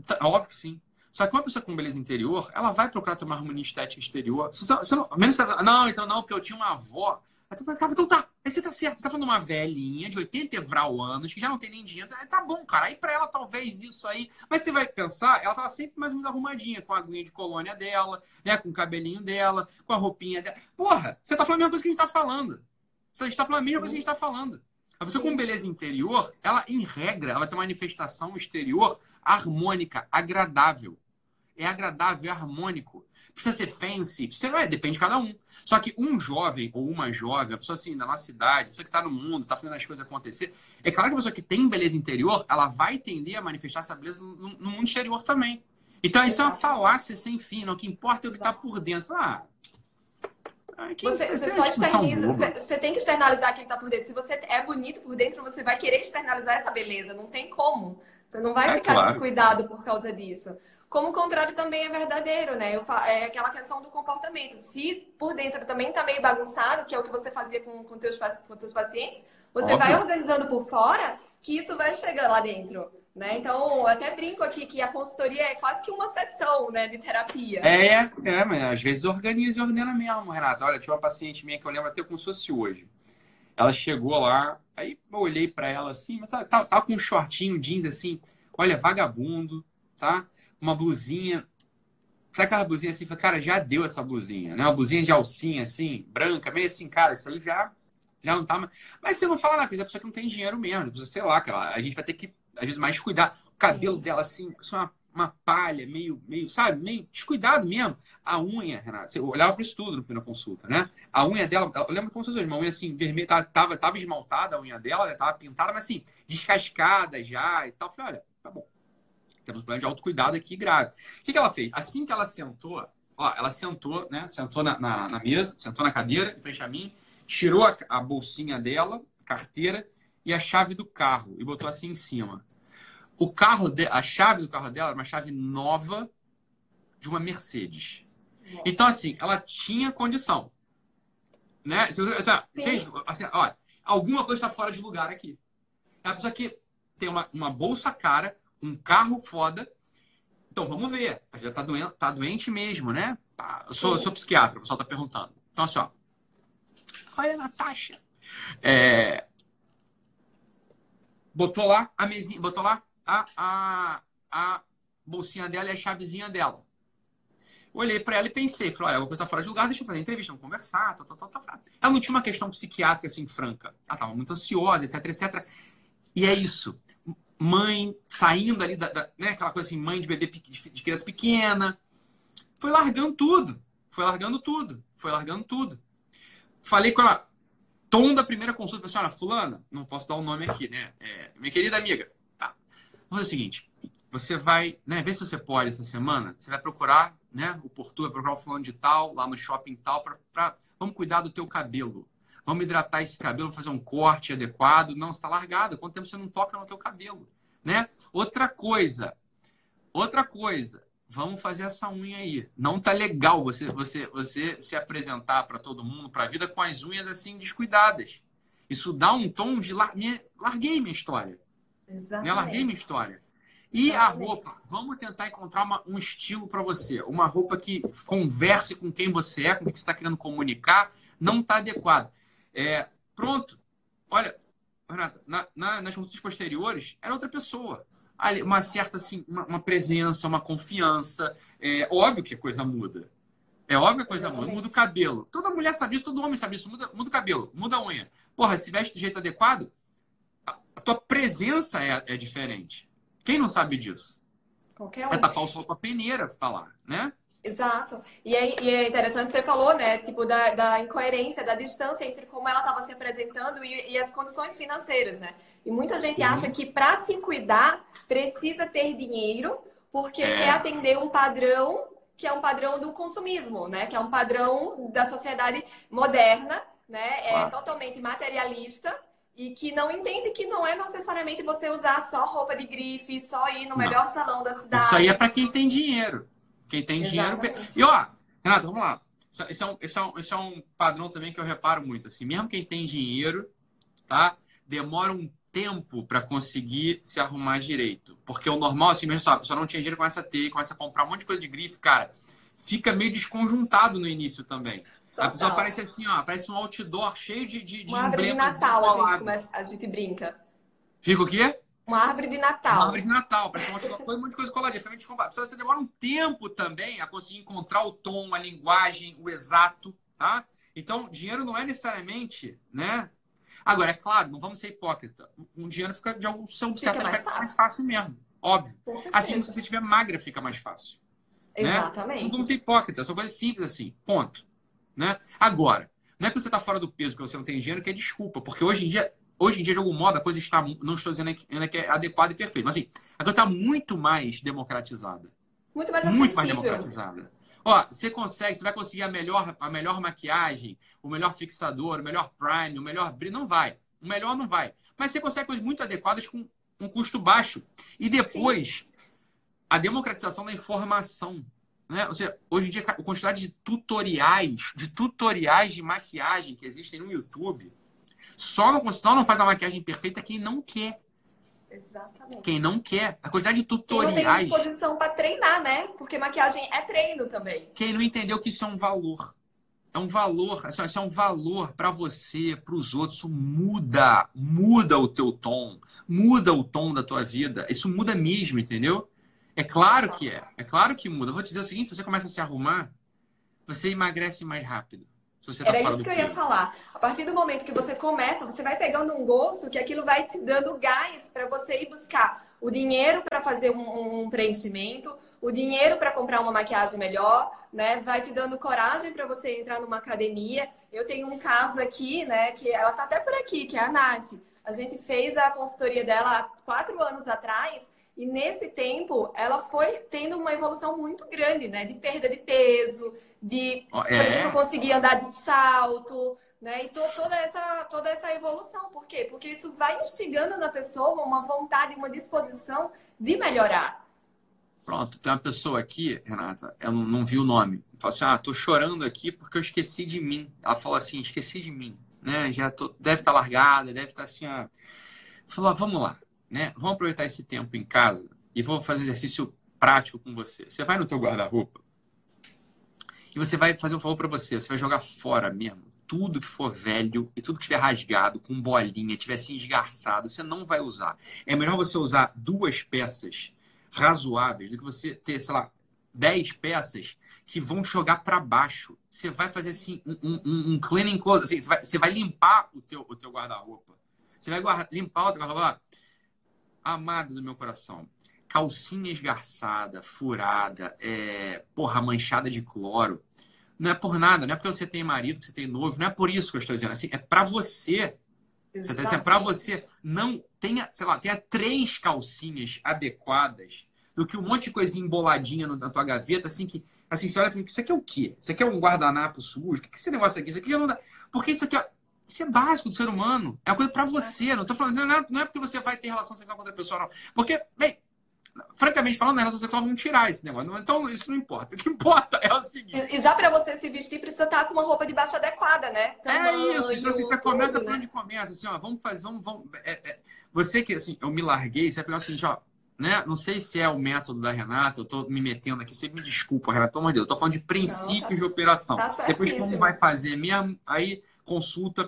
tá, óbvio que sim. Só que uma pessoa com beleza interior, ela vai procurar ter uma harmonia estética exterior. Você, você não, menos, não, então não, porque eu tinha uma avó então tá, aí você tá certo. Você tá falando uma velhinha de 80 vral anos, que já não tem nem dinheiro. Tá bom, cara. Aí pra ela, talvez isso aí. Mas você vai pensar, ela tava sempre mais ou menos arrumadinha, com a aguinha de colônia dela, né? Com o cabelinho dela, com a roupinha dela. Porra, você tá falando a mesma coisa que a gente tá falando. Você tá falando a mesma coisa que a gente tá falando. A pessoa com beleza interior, ela, em regra, ela ter uma manifestação exterior harmônica, agradável. É agradável, é harmônico precisa ser fancy, precisa, é, depende de cada um. Só que um jovem ou uma jovem, a pessoa assim, na nossa cidade, a pessoa que está no mundo, está fazendo as coisas acontecer, é claro que a pessoa que tem beleza interior, ela vai tender a manifestar essa beleza no, no mundo exterior também. Então, isso é uma falácia sem fim. Não, o que importa é o que está por dentro. Ah, você, você só externiza, você, você, tem que externalizar quem está por dentro. Se você é bonito por dentro, você vai querer externalizar essa beleza. Não tem como. Você não vai é ficar claro. descuidado por causa disso. Como o contrário também é verdadeiro, né? Eu, é aquela questão do comportamento. Se por dentro também tá meio bagunçado, que é o que você fazia com, com, teus, com teus pacientes, você Óbvio. vai organizando por fora que isso vai chegar lá dentro. Né? Então, eu até brinco aqui que a consultoria é quase que uma sessão né, de terapia. É, é, mas às vezes organiza e ordena mesmo, Renata. Olha, tinha uma paciente minha que eu lembro até como se fosse hoje. Ela chegou lá, aí eu olhei para ela assim, mas tá, tá, tá, com um shortinho, jeans assim, olha, vagabundo, tá? Uma blusinha. Sabe aquela blusinha assim? Cara, já deu essa blusinha, né? Uma blusinha de alcinha, assim, branca, meio assim, cara, isso aí já, já não tá mais. Mas você não fala nada, a pessoa que não tem dinheiro mesmo, sei lá, cara, a gente vai ter que às vezes mais cuidado. O cabelo dela, assim, só uma, uma palha, meio, meio, sabe, meio descuidado mesmo. A unha, Renata, você olhava para isso tudo na consulta, né? A unha dela, eu lembro como se fosse uma unha assim, vermelha, tava, tava esmaltada a unha dela, tava pintada, mas assim, descascada já e tal. Eu falei, olha, tá bom. Temos um plano de autocuidado aqui grave. O que, que ela fez? Assim que ela sentou, ó, ela sentou, né? Sentou na, na, na mesa, sentou na cadeira, em frente a mim, tirou a, a bolsinha dela, carteira e a chave do carro e botou assim em cima. O carro, de, a chave do carro dela era uma chave nova de uma Mercedes. Então, assim, ela tinha condição. Né? Assim, entende? Assim, olha, alguma coisa está fora de lugar aqui. É a pessoa que tem uma, uma bolsa cara, um carro foda. Então, vamos ver. A gente tá doente, tá doente mesmo, né? Tá, eu sou, sou psiquiatra, o pessoal tá perguntando. Então, assim, ó. Olha a Natasha. É, botou lá a mesinha, botou lá a, a, a bolsinha dela e a chavezinha dela. Olhei para ela e pensei, falei, olha, uma coisa tá fora de lugar, deixa eu fazer entrevista, vamos conversar, tal, tal, tal, tal. Ela não tinha uma questão psiquiátrica assim franca. Ela estava muito ansiosa, etc, etc. E é isso. Mãe saindo ali da, da né, aquela coisa assim, mãe de bebê de criança pequena. Foi largando tudo. Foi largando tudo. Foi largando tudo. Falei com ela, tom da primeira consulta, a senhora fulana, não posso dar o um nome aqui, né? É, minha querida amiga, tá. Vamos fazer o seguinte, você vai, né, ver se você pode essa semana, você vai procurar, né, o Porto, vai procurar o fulano de tal, lá no shopping tal, pra, pra, vamos cuidar do teu cabelo. Vamos hidratar esse cabelo, fazer um corte adequado. Não, está largado. Quanto tempo você não toca no teu cabelo, né? Outra coisa, outra coisa, vamos fazer essa unha aí. Não tá legal você você você se apresentar para todo mundo, para a vida com as unhas assim descuidadas. Isso dá um tom de lar... larguei minha história. Exatamente. larguei minha história. E a roupa, vamos tentar encontrar uma, um estilo para você, uma roupa que converse com quem você é, com o que você está querendo comunicar, não está adequado. É, pronto. Olha, Renata, na, na, nas consultas posteriores era outra pessoa uma certa assim, uma, uma presença, uma confiança. É óbvio que a coisa muda. É óbvio que a coisa muda. Muda o cabelo. Toda mulher sabe isso, todo homem sabe isso. Muda, muda o cabelo, muda a unha. Porra, se veste do jeito adequado, a, a tua presença é, é diferente. Quem não sabe disso? Qualquer um. É tapar o sol com a peneira falar, né? Exato. E é, e é interessante, você falou, né? Tipo, da, da incoerência, da distância entre como ela estava se apresentando e, e, as condições financeiras, né? E muita gente uhum. acha que para se cuidar precisa ter dinheiro, porque é. quer atender um padrão que é um padrão do consumismo, né? Que é um padrão da sociedade moderna, né? É ah. totalmente materialista e que não entende que não é necessariamente você usar só roupa de grife, só ir no melhor não. salão da cidade. Isso aí é para quem tem dinheiro. Quem tem dinheiro. E ó, Renato, vamos lá. Isso é, um, isso, é um, isso é um padrão também que eu reparo muito. Assim, mesmo quem tem dinheiro, tá? Demora um tempo para conseguir se arrumar direito. Porque o normal, assim, mesmo só, a pessoa não tinha dinheiro, começa a ter, começa a comprar um monte de coisa de grife, cara. Fica meio desconjuntado no início também. Total. A pessoa parece assim, ó, parece um outdoor cheio de, de, de Uma árvore de Natal, a gente, começa, a gente brinca. Fica o quê? Uma árvore de Natal. Uma árvore de Natal, parece uma, um monte de coisa coladinha, de combate. Você demora um tempo também a conseguir encontrar o tom, a linguagem, o exato, tá? Então, dinheiro não é necessariamente, né? Agora, é claro, não vamos ser hipócrita. Um dinheiro fica, de algum certo fica mais fácil. mais fácil mesmo. Óbvio. Assim, se você estiver magra, fica mais fácil. Né? Exatamente. Né? Não vamos ser hipócritas, são coisas simples assim. Ponto. Né? Agora, não é que você está fora do peso, que você não tem dinheiro, que é desculpa. Porque hoje em dia, Hoje em dia, de algum modo, a coisa está. Não estou dizendo ainda que é adequada e perfeita, mas assim, a coisa está muito mais democratizada. Muito mais acessível. Muito mais democratizada. Ó, você consegue, você vai conseguir a melhor, a melhor maquiagem, o melhor fixador, o melhor prime, o melhor brilho. Não vai. O melhor não vai. Mas você consegue coisas muito adequadas com um custo baixo. E depois, Sim. a democratização da informação. Né? Ou seja, hoje em dia, a quantidade de tutoriais, de tutoriais de maquiagem que existem no YouTube só não, só não faz a maquiagem perfeita quem não quer. Exatamente. Quem não quer. A quantidade de tutoriais. Quem não tem disposição para treinar, né? Porque maquiagem é treino também. Quem não entendeu que isso é um valor. É um valor, isso é um valor para você, para os outros. Isso muda, muda o teu tom, muda o tom da tua vida. Isso muda mesmo, entendeu? É claro que é. É claro que muda. vou te dizer o seguinte: se você começa a se arrumar, você emagrece mais rápido. Se Tá Era isso que eu ia falar. A partir do momento que você começa, você vai pegando um gosto que aquilo vai te dando gás para você ir buscar o dinheiro para fazer um, um, preenchimento, o dinheiro para comprar uma maquiagem melhor, né? Vai te dando coragem para você entrar numa academia. Eu tenho um caso aqui, né? Que ela tá até por aqui, que é a Nath. A gente fez a consultoria dela há quatro anos atrás e nesse tempo, ela foi tendo uma evolução muito grande, né? De perda de peso, de, oh, é? por exemplo, conseguir andar de salto, né? E to, toda, essa, toda essa evolução. Por quê? Porque isso vai instigando na pessoa uma vontade, uma disposição de melhorar. Pronto, tem uma pessoa aqui, Renata, eu não, não vi o nome. Fala assim: ah, tô chorando aqui porque eu esqueci de mim. Ela falou assim: esqueci de mim, né? Já tô, deve estar tá largada, deve estar tá assim. Ah. Falou: ah, vamos lá né? Vamos aproveitar esse tempo em casa e vou fazer um exercício prático com você. Você vai no teu guarda-roupa e você vai fazer um favor para você. Você vai jogar fora mesmo tudo que for velho e tudo que estiver rasgado, com bolinha, estiver assim esgarçado, você não vai usar. É melhor você usar duas peças razoáveis do que você ter, sei lá, dez peças que vão jogar para baixo. Você vai fazer assim um, um, um cleaning close, assim, você, vai, você vai limpar o teu, o teu guarda-roupa. Você vai guarda, limpar o teu guarda-roupa amada do meu coração, calcinha esgarçada, furada, é, porra, manchada de cloro. Não é por nada, não é porque você tem marido, que você tem noivo, não é por isso que eu estou dizendo assim, é para você. Você tá dizendo, é para você. Não tenha, sei lá, tenha três calcinhas adequadas do que um monte de coisinha emboladinha na tua gaveta, assim, que, assim, você olha e isso aqui é o quê? Isso aqui é um guardanapo sujo? O que é esse negócio aqui? Isso aqui já não dá. Porque isso aqui, ó, isso é básico do ser humano. É uma coisa para você. Não tô falando, não é, não é porque você vai ter relação sexual com outra pessoa, não. Porque, bem, francamente falando, na relação sexual vão tirar esse negócio. Então, isso não importa. O que importa é o seguinte. E, já para você se vestir, precisa estar com uma roupa de baixo adequada, né? Tamanho, é isso. Então, assim, você começa por onde começa. Assim, ó, vamos fazer, vamos, vamos. É, é, você que, assim, eu me larguei, você vai pegar assim, ó, né? Não sei se é o método da Renata, eu tô me metendo aqui, você me desculpa, Renata, pelo amor de Deus, eu tô falando de princípios não, tá, de operação. Tá Depois, como vai fazer mesmo, aí consulta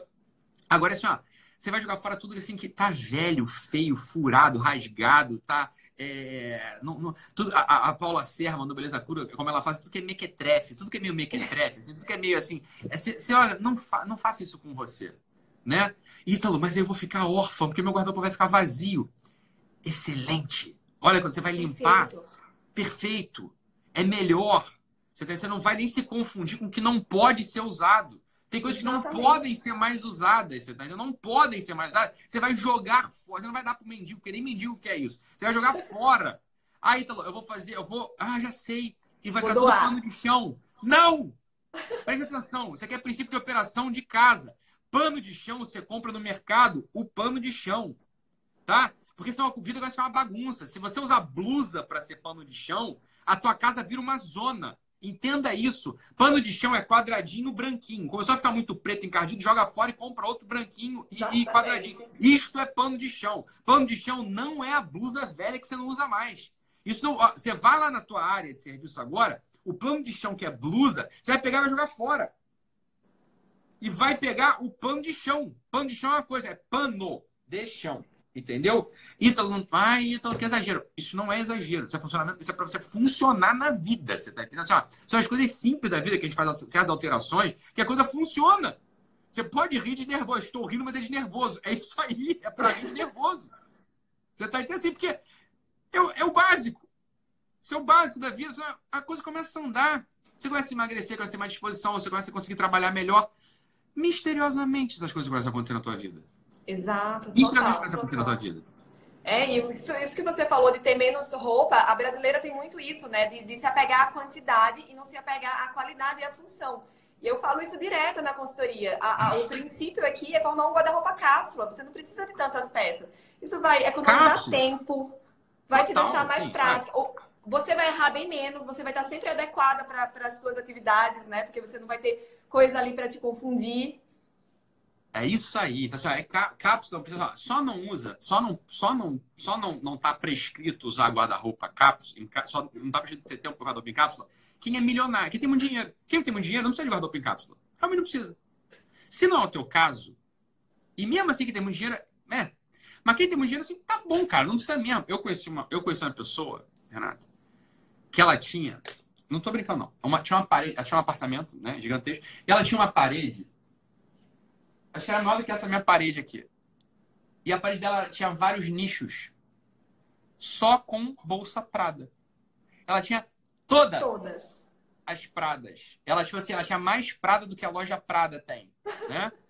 Agora, assim, ó, você vai jogar fora tudo assim que tá velho, feio, furado, rasgado, tá. É, não, não, tudo, a, a, Paula Serma, no Beleza Cura, como ela faz, tudo que é mequetrefe, tudo que é meio mequetrefe, assim, tudo que é meio assim. É, você, você olha, não, fa, não faça isso com você. Né? Ítalo, mas eu vou ficar órfão, porque meu guarda-roupa vai ficar vazio. Excelente. Olha, quando você vai limpar, perfeito. perfeito. É melhor. Você não vai nem se confundir com o que não pode ser usado. Tem coisas Exatamente. que não podem ser mais usadas, você tá entendendo? Não podem ser mais usadas. Você vai jogar fora. Você não vai dar pro mendigo, porque nem mendigo quer isso. Você vai jogar fora. Ah, Ítalo, eu vou fazer, eu vou. Ah, já sei. E vai vou ficar doar. pano de chão. Não! Preste atenção. Isso aqui é princípio de operação de casa. Pano de chão você compra no mercado, o pano de chão. Tá? Porque senão a vida vai ficar uma bagunça. Se você usar blusa para ser pano de chão, a tua casa vira uma zona. Entenda isso. Pano de chão é quadradinho, branquinho. Começou a ficar muito preto, encardido, joga fora e compra outro branquinho e, e, quadradinho. Isto é pano de chão. Pano de chão não é a blusa velha que você não usa mais. Isso não. Ó, você vai lá na tua área de serviço agora, o pano de chão que é blusa, você vai pegar e vai jogar fora. E vai pegar o pano de chão. Pano de chão é uma coisa, é pano de chão. Entendeu? Ítalo, ai, Ítalo, que exagero. Isso não é exagero. Isso é, funcionamento, isso é para você funcionar na vida. Você tá entendendo? Assim, são as coisas simples da vida que a gente faz certas alterações, que a coisa funciona. Você pode rir de nervoso. Estou rindo, mas é de nervoso. É isso aí. É para rir de nervoso. Você tá entendendo assim? Porque é, é o básico. Isso é o básico da vida. A coisa começa a andar. Você começa a emagrecer, começa a ter mais disposição, você começa a conseguir trabalhar melhor. Misteriosamente, essas coisas começam a acontecer na tua vida. Exato. Isso total, é o que acontecer na tua vida. É, e isso, isso, que você falou de ter menos roupa, a brasileira tem muito isso, né? De, de, se apegar à quantidade e não se apegar à qualidade e à função. E eu falo isso direto na consultoria. A, a, o princípio aqui é formar um guarda-roupa cápsula. Você não precisa de tantas peças. Isso vai economizar cápsula. tempo, vai Total, te deixar mais sim, prático. É. Você vai errar bem menos, você vai estar sempre adequada para as suas atividades, né? Porque você não vai ter coisa ali para te confundir. É isso aí. Então, assim, é cápsula, só não usa, só não, só não, só não, não tá prescrito usar guarda-roupa cápsula, só não tá prescrito você ter um guarda-roupa em cápsula. Quem é milionário, quem tem muito dinheiro, quem tem muito dinheiro não precisa de guarda-roupa em cápsula. Realmente não precisa. Se não é o teu caso, e mesmo assim que tem muito dinheiro, é. Mas quem tem muito dinheiro, assim, tá bom, cara, não precisa mesmo. Eu conheci uma, eu conheci uma pessoa, Renata, que ela tinha Não tô brincando, não. Uma, tinha, uma parede, ela tinha um apartamento, né, gigantesco, e ela tinha uma parede. Acho que era maior do que essa minha parede aqui. E a parede dela tinha vários nichos. Só com bolsa Prada. Ela tinha todas. Todas. As Pradas. Ela, tipo assim, ela tinha mais Prada do que a loja Prada tem, né?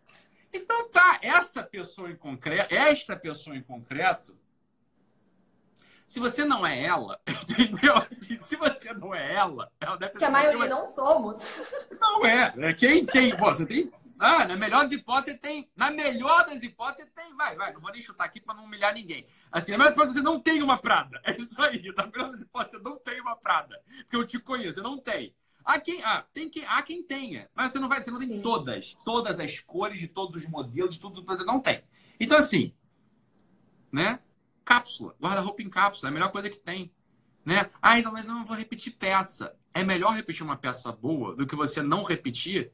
Então tá, essa pessoa em concreto, esta pessoa em concreto, se você não é ela, entendeu? Se, se você não é ela, ela deve Que a maioria não somos. Não é. é quem tem. Pô, você tem. Ah, na melhor das hipóteses tem. Na melhor das hipóteses tem. Vai, vai. Não vou nem chutar aqui para não humilhar ninguém. Assim, na melhor das hipóteses você não tem uma Prada. É isso aí. Na melhor das hipóteses você não tem uma Prada. Porque eu te conheço, você não tem. Há quem, ah, tem que, há quem tenha. Mas você não vai, você não tem Sim. todas. Todas as cores, de todos os modelos, de tudo, você não tem. Então, assim, né? cápsula, guarda-roupa em cápsula, é a melhor coisa que tem. Né? Ah, então, mas eu não vou repetir peça. É melhor repetir uma peça boa do que você não repetir.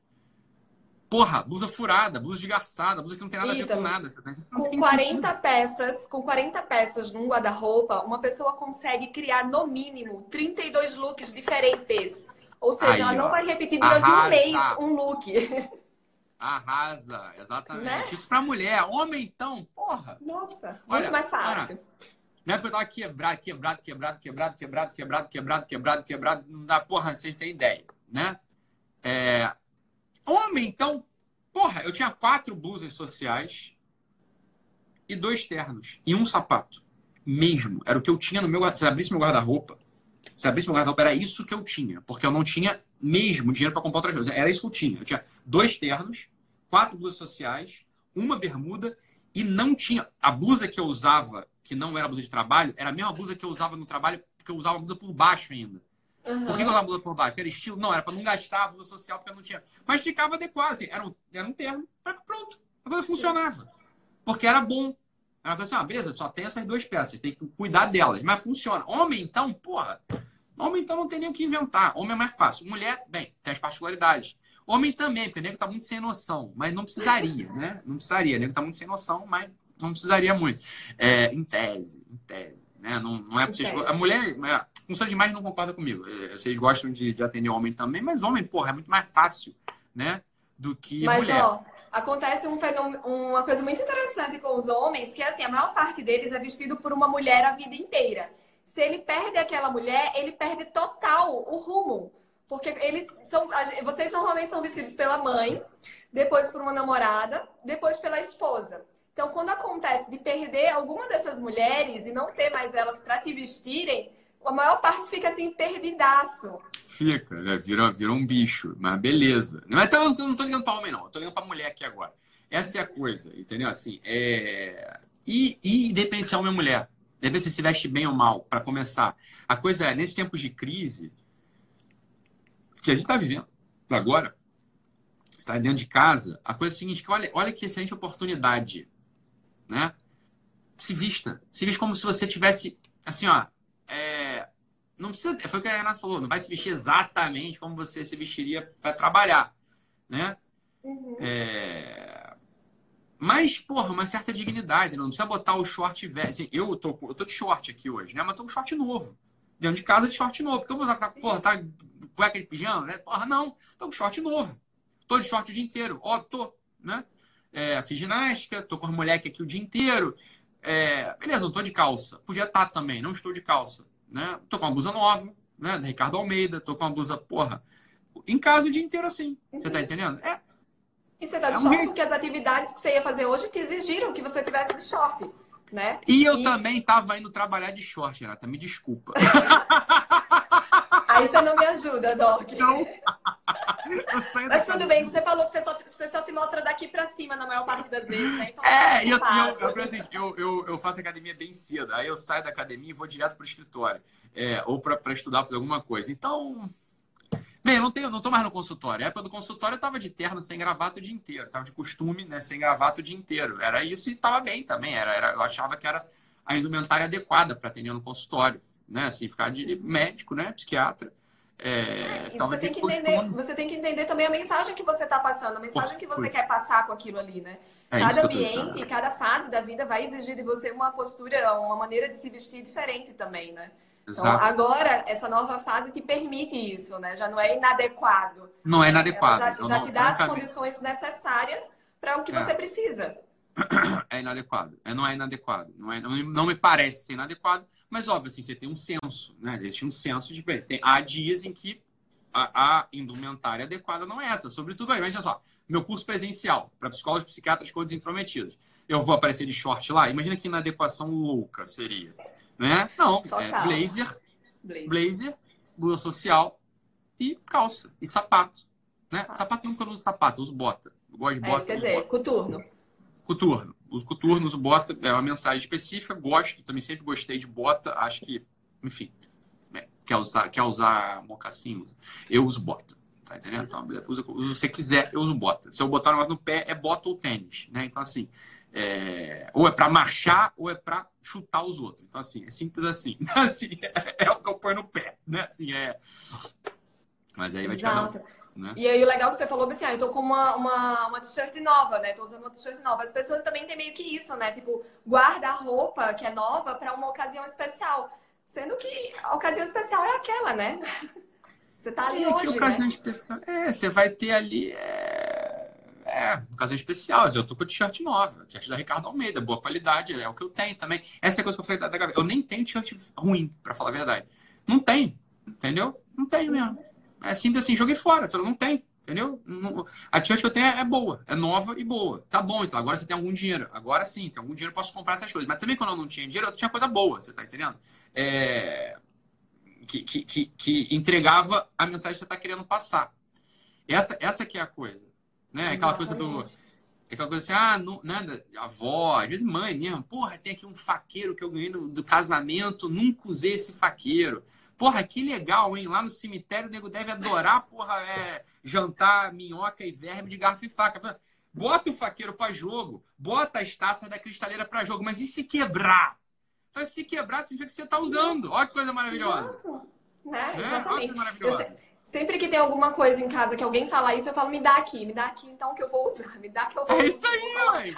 Porra, blusa furada, blusa de garçada, blusa que não tem nada a ver com nada. Com 40 sentido. peças, com 40 peças num guarda-roupa, uma pessoa consegue criar no mínimo 32 looks diferentes. Ou seja, Aí, ela não ó, vai repetir durante arrasa. um mês um look. Arrasa, exatamente. Né? Isso pra mulher. Homem, então, porra. Nossa, Olha, muito mais fácil. não é porque eu tava quebrado, quebrado, quebrado, quebrado, quebrado, quebrado, quebrado, quebrado, quebrado. Não dá, porra, vocês têm ideia, né? É... Homem, então, porra, eu tinha quatro blusas sociais e dois ternos e um sapato. Mesmo. Era o que eu tinha no meu guarda-roupa. Se abrisse meu guarda-roupa, se abrisse meu guarda-roupa, era isso que eu tinha. Porque eu não tinha mesmo dinheiro para comprar outras coisas. Era isso que eu tinha. Eu tinha dois ternos, quatro blusas sociais, uma bermuda e não tinha. A blusa que eu usava, que não era blusa de trabalho, era a mesma blusa que eu usava no trabalho, porque eu usava a blusa por baixo ainda. Uhum. Por que eu usava blusa por baixo? Era estilo? Não, era para não gastar a blusa social, porque eu não tinha. Mas ficava adequado, assim, era um, era um terno, pronto. A coisa funcionava. Porque era bom. Era uma coisa assim, ah, beleza, só tem essas duas peças, tem que cuidar delas. Mas funciona. Homem, então, porra, Homem, então, não tem nem o que inventar. Homem é mais fácil. Mulher, bem, tem as particularidades. Homem também, porque o nego tá muito sem noção, mas não precisaria, né? Não precisaria. O nego tá muito sem noção, mas não precisaria muito. É, em tese, em tese. Né? Não, não é pra vocês... A mulher, é, função de imagem não concorda comigo. É, vocês gostam de, de atender homem também, mas homem, porra, é muito mais fácil, né? Do que mas, mulher. Ó, acontece um fenômeno, uma coisa muito interessante com os homens, que é assim, a maior parte deles é vestido por uma mulher a vida inteira se ele perde aquela mulher, ele perde total o rumo. Porque eles são. Vocês normalmente são vestidos pela mãe, depois por uma namorada, depois pela esposa. Então, quando acontece de perder alguma dessas mulheres e não ter mais elas para te vestirem, a maior parte fica assim, perdidaço. Fica, né? vira, vira um bicho, mas beleza. Mas eu não tô ligando para homem, não. Eu tô ligando para mulher aqui agora. Essa é a coisa, entendeu? Assim, é... E, e independente se é homem ou mulher. Deve se se veste bem ou mal, para começar. A coisa é, nesses tempos de crise que a gente está vivendo agora, está dentro de casa, a coisa é a seguinte, olha, olha que excelente oportunidade, né? Se vista. Se vista como se você tivesse, assim, ó, é, não precisa, foi o que a Renata falou, não vai se vestir exatamente como você se vestiria para trabalhar, né? Uhum. É, mas, porra, uma certa dignidade, não precisa botar o short velho. Assim, eu, tô, eu tô de short aqui hoje, né? Mas tô com short novo. Dentro de casa de short novo. Porque eu vou usar, porra, tá cueca de pijama, né? Porra, não. Tô com short novo. Tô de short o dia inteiro. Ó, tô, né? É, fiz ginástica, tô com os moleques aqui o dia inteiro. É, beleza, não tô de calça. Podia estar tá também, não estou de calça. Né? Tô com uma blusa nova, né? Da Ricardo Almeida, tô com uma blusa, porra. Em casa o dia inteiro assim. Você tá entendendo? É, e você tá de é short porque as atividades que você ia fazer hoje te exigiram que você tivesse de short, né? E eu e... também tava indo trabalhar de short, Renata, me desculpa. Aí você não me ajuda, Doc. Não. Mas tudo bem, você falou que você só, você só se mostra daqui pra cima na maior parte das vezes, né? Então, é, eu, eu, eu, assim, eu, eu, eu, faço academia bem cedo. Aí eu saio da academia e vou direto pro escritório. É, ou pra, pra estudar, fazer alguma coisa. Então, Bem, eu não, tenho, não tô mais no consultório. A época do consultório eu tava de terno sem gravata o dia inteiro. Tava de costume, né? Sem gravata o dia inteiro. Era isso e tava bem também. Era, era, eu achava que era a indumentária adequada para atender no consultório. Né? Assim, ficar de médico, né? Psiquiatra. É, é você, tem que entender, você tem que entender também a mensagem que você está passando, a mensagem que você quer passar com aquilo ali, né? É cada ambiente, cada fase da vida vai exigir de você uma postura, uma maneira de se vestir diferente também, né? Então, agora, essa nova fase te permite isso, né? Já não é inadequado. Não é inadequado. Ela já, já não, te dá as condições necessárias para o que é. você precisa. É inadequado. É, não é inadequado. Não, é, não, me parece ser inadequado, mas óbvio, assim, você tem um senso, né? Existe um senso de. Tem, há dias em que a, a, indumentária adequada não é essa. Sobretudo, imagina só, meu curso presencial para psicólogos, psiquiatras, coisas intrometidos. Eu vou aparecer de short lá? Imagina que inadequação louca seria. Né? Não, é blazer, blazer, blazer, blusa social e calça e sapato. Né? Ah. Sapato nunca uso sapato, eu uso bota. Eu gosto de é, bota. É, quer dizer, bota. coturno. Coturno. Uso coturno, uso bota, é uma mensagem específica, gosto, também sempre gostei de bota, acho que, enfim, é, quer usar, quer usar mocassim, eu uso bota. Tá entendendo? Então, usa, usa, se você quiser, eu uso bota. Se eu botar um negócio no pé, é bota ou tênis, né? Então, assim, é, ou é para marchar ou é para chutar os outros. Então, assim, é simples assim. Então, assim, é, é, o que eu ponho no pé, né? Assim, é... Mas aí vai Exato. cada. Né? E aí o legal que você falou, assim, ah, eu tô com uma, uma, uma t-shirt nova, né? Tô usando uma t-shirt nova. As pessoas também têm meio que isso, né? Tipo, guarda a roupa que é nova para uma ocasião especial. Sendo que a ocasião especial é aquela, né? Você tá ali é, hoje, que ocasião né? especial. É, você vai ter ali... É é, ocasião especial. Eu tô com t-shirt nova, t-shirt da Ricardo Almeida, boa qualidade, é o que eu tenho também. Essa é a coisa que eu falei da, da Eu nem tenho t-shirt ruim, para falar a verdade. Não tem, entendeu? Não tenho mesmo. É simples assim, joguei fora. Falei, não tem, entendeu? a t-shirt que eu tenho é, é boa, é nova e boa. Tá bom, então agora você tem algum dinheiro. Agora sim, tem algum dinheiro, posso comprar essas coisas. Mas também quando eu não tinha dinheiro, eu tinha coisa boa, você tá entendendo? É... Que, que, que, que entregava a mensagem que você está querendo passar. Essa, essa que é a coisa. Né? Aquela coisa do. Aquela coisa assim, ah, não, nada, avó, às vezes mãe mesmo. Porra, tem aqui um faqueiro que eu ganhei no, do casamento, nunca usei esse faqueiro. Porra, que legal, hein? Lá no cemitério o nego deve adorar, porra, é, jantar minhoca e verme de garfo e faca. Bota o faqueiro para jogo, bota as taças da cristaleira para jogo, mas e se quebrar? Então, se quebrar, significa que você está usando. Olha que coisa maravilhosa. Exato. Né? É, Exatamente. Olha que coisa maravilhosa. Sempre que tem alguma coisa em casa que alguém fala isso, eu falo, me dá aqui, me dá aqui então que eu vou usar, me dá que eu vou usar. É isso aí, mãe.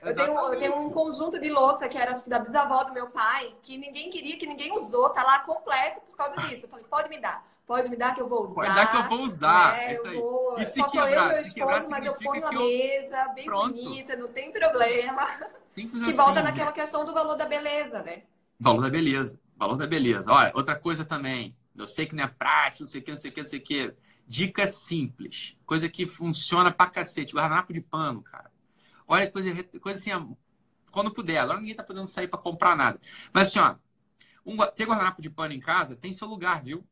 eu, tenho, eu tenho um conjunto de louça que era acho da bisavó do meu pai, que ninguém queria, que ninguém usou, tá lá completo por causa disso. Eu falei, pode me dar. Pode me dar que eu vou usar. Pode dar que eu vou usar. É, isso aí. Vou... E se Só quebrar, sou eu e meu esposo, mas eu ponho eu... mesa, bem Pronto. bonita, não tem problema. Tem que, que volta assim, naquela né? questão do valor da beleza, né? Valor da beleza. Valor da beleza. Olha, outra coisa também. Eu sei que não é prático, não sei o que, não sei o que, não sei o que. Dica simples. Coisa que funciona pra cacete. Guardanapo de pano, cara. Olha, coisa, coisa assim, quando puder. Agora ninguém tá podendo sair para comprar nada. Mas assim, ó. Um, ter guardanapo de pano em casa tem seu lugar, viu?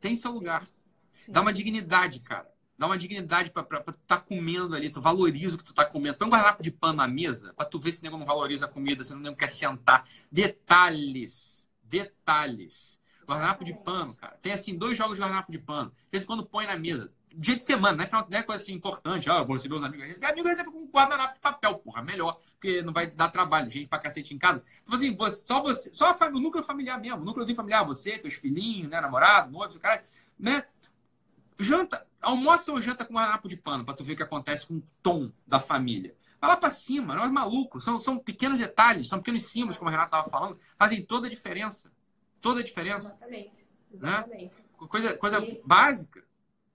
Tem seu Sim. lugar. Sim. Dá uma dignidade, cara. Dá uma dignidade pra, pra, pra tu tá comendo ali. Tu valoriza o que tu tá comendo. Põe um guardanapo de pano na mesa pra tu ver se o nego não valoriza a comida, se o nego quer sentar. Detalhes. Detalhes. Guardanapo de pano, cara. Tem assim, dois jogos de guardanapo de pano. De vez em quando põe na mesa. Dia de semana, né? Não é coisa assim importante. Ah, eu vou receber os amigos. Amigo recebe com um guardanapo de papel, porra. Melhor, porque não vai dar trabalho. Gente pra cacete em casa. Então, assim, você, só você, só o núcleo familiar mesmo. Núcleozinho familiar, você, teus filhinhos, né? Namorado, noivo, cara, né? Janta, almoça ou janta com guardanapo de pano, pra tu ver o que acontece com o tom da família. Vai lá pra cima, nós malucos. São, são pequenos detalhes, são pequenos símbolos, como a Renata tava falando, fazem toda a diferença toda a diferença. Exatamente. Exatamente. Né? Coisa, coisa e... básica,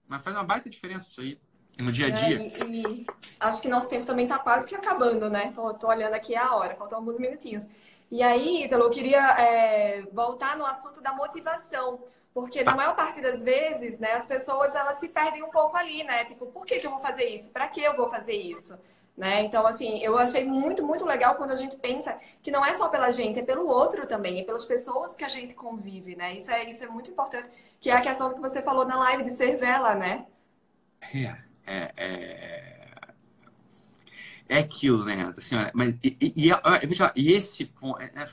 mas faz uma baita diferença isso aí no dia a dia. É, e, e, acho que nosso tempo também está quase que acabando, né? Tô, tô, olhando aqui a hora, faltam alguns minutinhos. E aí, Italo, eu queria é, voltar no assunto da motivação. Porque na maior parte das vezes, né, as pessoas elas se perdem um pouco ali, né? Tipo, por que, que eu vou fazer isso? Para que eu vou fazer isso? Né? Então, assim, eu achei muito, muito legal quando a gente pensa que não é só pela gente, é pelo outro também, é pelas pessoas que a gente convive, né? Isso é, isso é muito importante, que é a questão que você falou na live de ser vela, né? É, é, é é aquilo, né, Renata? Assim, olha, mas e, e, e, e esse, ponto, é, é,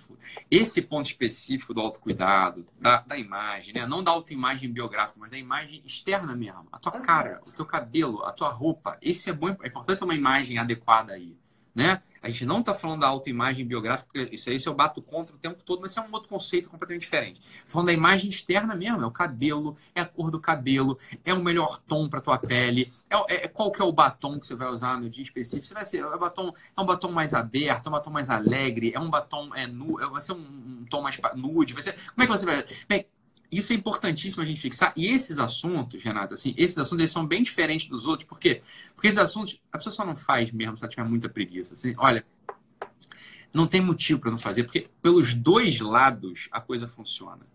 esse ponto específico do autocuidado, da, da imagem, né? Não da autoimagem biográfica, mas da imagem externa mesmo. A tua cara, o teu cabelo, a tua roupa. Esse é bom, é importante ter uma imagem adequada aí. Né? A gente não está falando da autoimagem biográfica, isso aí eu bato contra o tempo todo, mas isso é um outro conceito completamente diferente. Falando da imagem externa mesmo, é o cabelo, é a cor do cabelo, é o melhor tom para tua pele, é, é, qual que é o batom que você vai usar no dia específico. Você vai ser, é, batom, é um batom mais aberto, é um batom mais alegre, é um batom é nu, é, vai ser um, um tom mais nude, vai ser, como é que você vai... Bem, isso é importantíssimo a gente fixar. E esses assuntos, Renata, assim, esses assuntos eles são bem diferentes dos outros. Por quê? Porque esses assuntos a pessoa só não faz mesmo se ela tiver muita preguiça. Assim, olha, não tem motivo para não fazer, porque pelos dois lados a coisa funciona,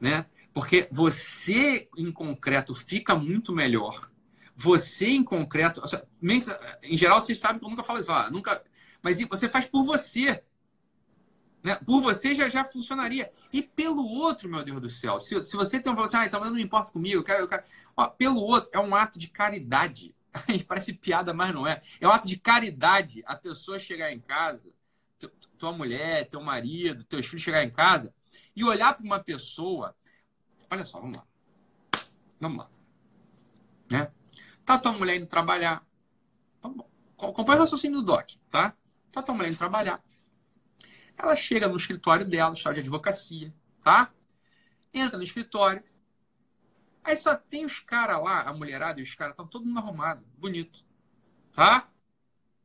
né? Porque você em concreto fica muito melhor. Você em concreto, em geral vocês sabem que eu nunca falo isso, ah, nunca, mas você faz por você. Né? Por você já, já funcionaria. E pelo outro, meu Deus do céu, se, se você tem um assim, ah, então não me importo comigo, eu quero, eu quero... Ó, pelo outro, é um ato de caridade. Parece piada, mas não é. É um ato de caridade a pessoa chegar em casa, tua mulher, teu marido, teus filhos chegar em casa e olhar para uma pessoa. Olha só, vamos lá. Vamos lá. Né? Tá tua mulher indo trabalhar. Acompanha o raciocínio do Doc, tá? Tá tua mulher indo trabalhar. Ela chega no escritório dela, escritório de advocacia, tá? Entra no escritório. Aí só tem os caras lá, a mulherada e os caras estão todo mundo arrumado, bonito, tá?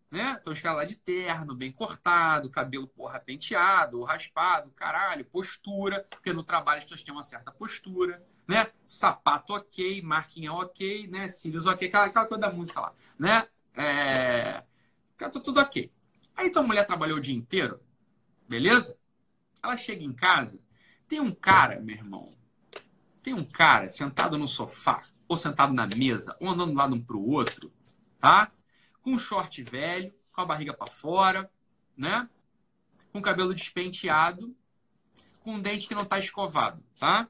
Né? Então os caras lá de terno, bem cortado, cabelo porra penteado, raspado, caralho, postura, porque no trabalho as pessoas têm uma certa postura, né? Sapato ok, marquinha ok, né? Cílios ok, aquela, aquela coisa da música lá, né? É... Tá tudo ok. Aí tua mulher trabalhou o dia inteiro, Beleza? Ela chega em casa, tem um cara, meu irmão, tem um cara sentado no sofá, ou sentado na mesa, ou andando de um lado para o outro, tá? Com um short velho, com a barriga para fora, né? Com cabelo despenteado, com um dente que não está escovado, tá?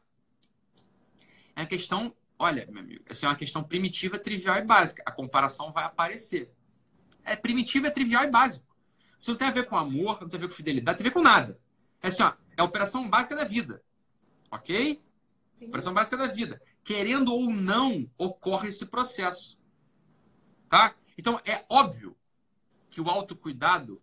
É a questão, olha, meu amigo, essa é uma questão primitiva, trivial e básica. A comparação vai aparecer. É primitiva, é trivial e básico. Isso não tem a ver com amor, não tem a ver com fidelidade, não tem a ver com nada. É assim, ó, é a operação básica da vida. Ok? Sim. Operação básica da vida. Querendo ou não, ocorre esse processo. Tá? Então, é óbvio que o autocuidado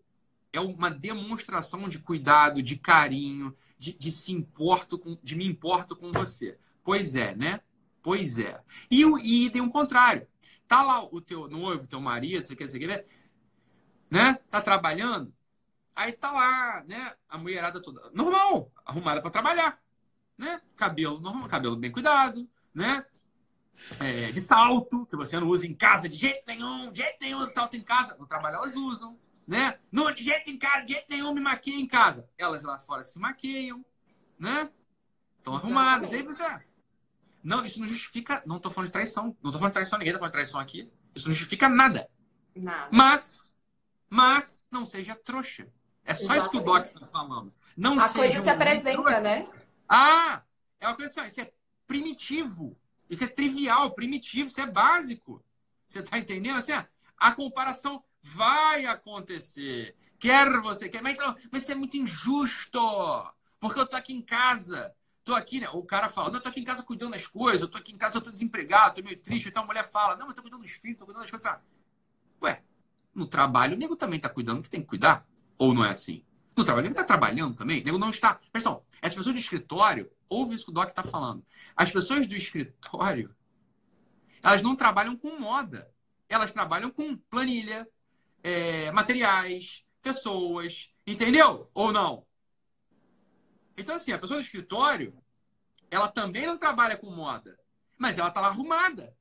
é uma demonstração de cuidado, de carinho, de, de se importo com, de me importo com você. Pois é, né? Pois é. E, e tem um contrário. Tá lá o teu noivo, teu marido, você quer, você quer, né? Tá trabalhando. Aí tá lá, né? A mulherada toda normal, arrumada para trabalhar, né? Cabelo normal, cabelo bem cuidado, né? É, de salto, que você não usa em casa de jeito nenhum, de jeito nenhum usa salto em casa. No trabalho elas usam, né? Não, de jeito em casa, de jeito nenhum me maquia em casa. Elas lá fora se maquiam, né? Estão arrumadas. Aí você. Não, isso não justifica. Não tô falando de traição. Não tô falando de traição, ninguém tá falando de traição aqui. Isso não justifica nada. Nada. Mas mas não seja trouxa. É só Exatamente. isso que o Doc está falando. Não a coisa se apresenta, trouxa. né? Ah, é uma coisa assim, isso é primitivo. Isso é trivial, primitivo, isso é básico. Você está entendendo? Assim, a comparação vai acontecer. Quer você quer, mas, então, mas isso é muito injusto. Porque eu tô aqui em casa. Tô aqui, né? O cara fala, não, eu tô aqui em casa cuidando das coisas, eu tô aqui em casa, eu tô desempregado, tô meio triste. Então a mulher fala, não, mas eu tô cuidando dos filhos, tô cuidando das coisas. Ué, no trabalho, o nego também está cuidando que tem que cuidar. Ou não é assim? No trabalho, ele está trabalhando também. O nego não está. Pessoal, as pessoas do escritório, ouve isso que o Doc está falando. As pessoas do escritório, elas não trabalham com moda. Elas trabalham com planilha, é, materiais, pessoas. Entendeu? Ou não? Então, assim, a pessoa do escritório, ela também não trabalha com moda. Mas ela está lá arrumada.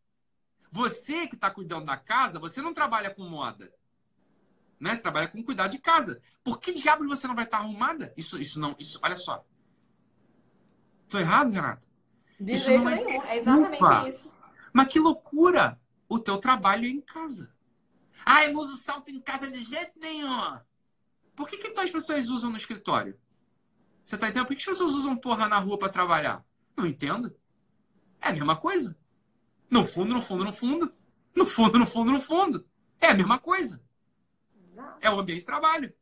Você que está cuidando da casa, você não trabalha com moda né? Você trabalha com cuidar de casa. Por que diabos você não vai estar arrumada? Isso, isso não, isso, olha só. Tô errado, Renato? De isso jeito é nenhum, é exatamente culpa. isso. Mas que loucura! O teu trabalho é em casa. Ah, eu não uso salto em casa de jeito nenhum. Por que, que então as pessoas usam no escritório? Você tá entendendo? Por que as pessoas usam porra na rua para trabalhar? Não entendo. É a mesma coisa. No fundo, no fundo, no fundo. No fundo, no fundo, no fundo. É a mesma coisa. Exato. É o ambiente de trabalho.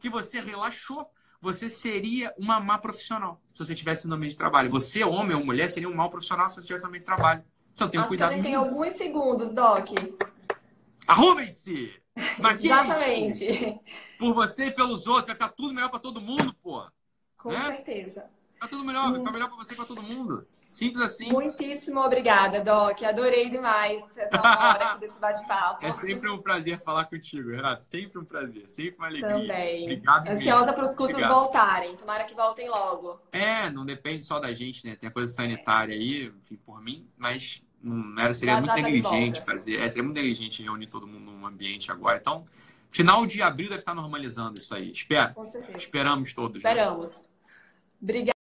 Que você relaxou. Você seria uma má profissional se você estivesse no ambiente de trabalho. Você, homem ou mulher, seria um mau profissional se você estivesse no ambiente de trabalho. Então tem cuidado. que a gente tem alguns segundos, Doc. Arrumem-se! Exatamente. Por você e pelos outros, vai ficar tudo melhor pra todo mundo, pô. Com Né? certeza. Vai tudo melhor, vai ficar melhor pra você e pra todo mundo. Simples assim. Muitíssimo obrigada, Doc. Adorei demais essa hora aqui desse bate-papo. É sempre um prazer falar contigo, Renato. Sempre um prazer, sempre uma alegria. Também. Obrigado Ansiosa para os cursos Obrigado. voltarem. Tomara que voltem logo. É, não depende só da gente, né? Tem a coisa sanitária aí, enfim, por mim, mas não era, seria Já, muito já tá negligente volta. fazer. É, seria muito negligente reunir todo mundo num ambiente agora. Então, final de abril deve estar normalizando isso aí. Espero. Com certeza. Esperamos todos. né? Esperamos. Obrigada.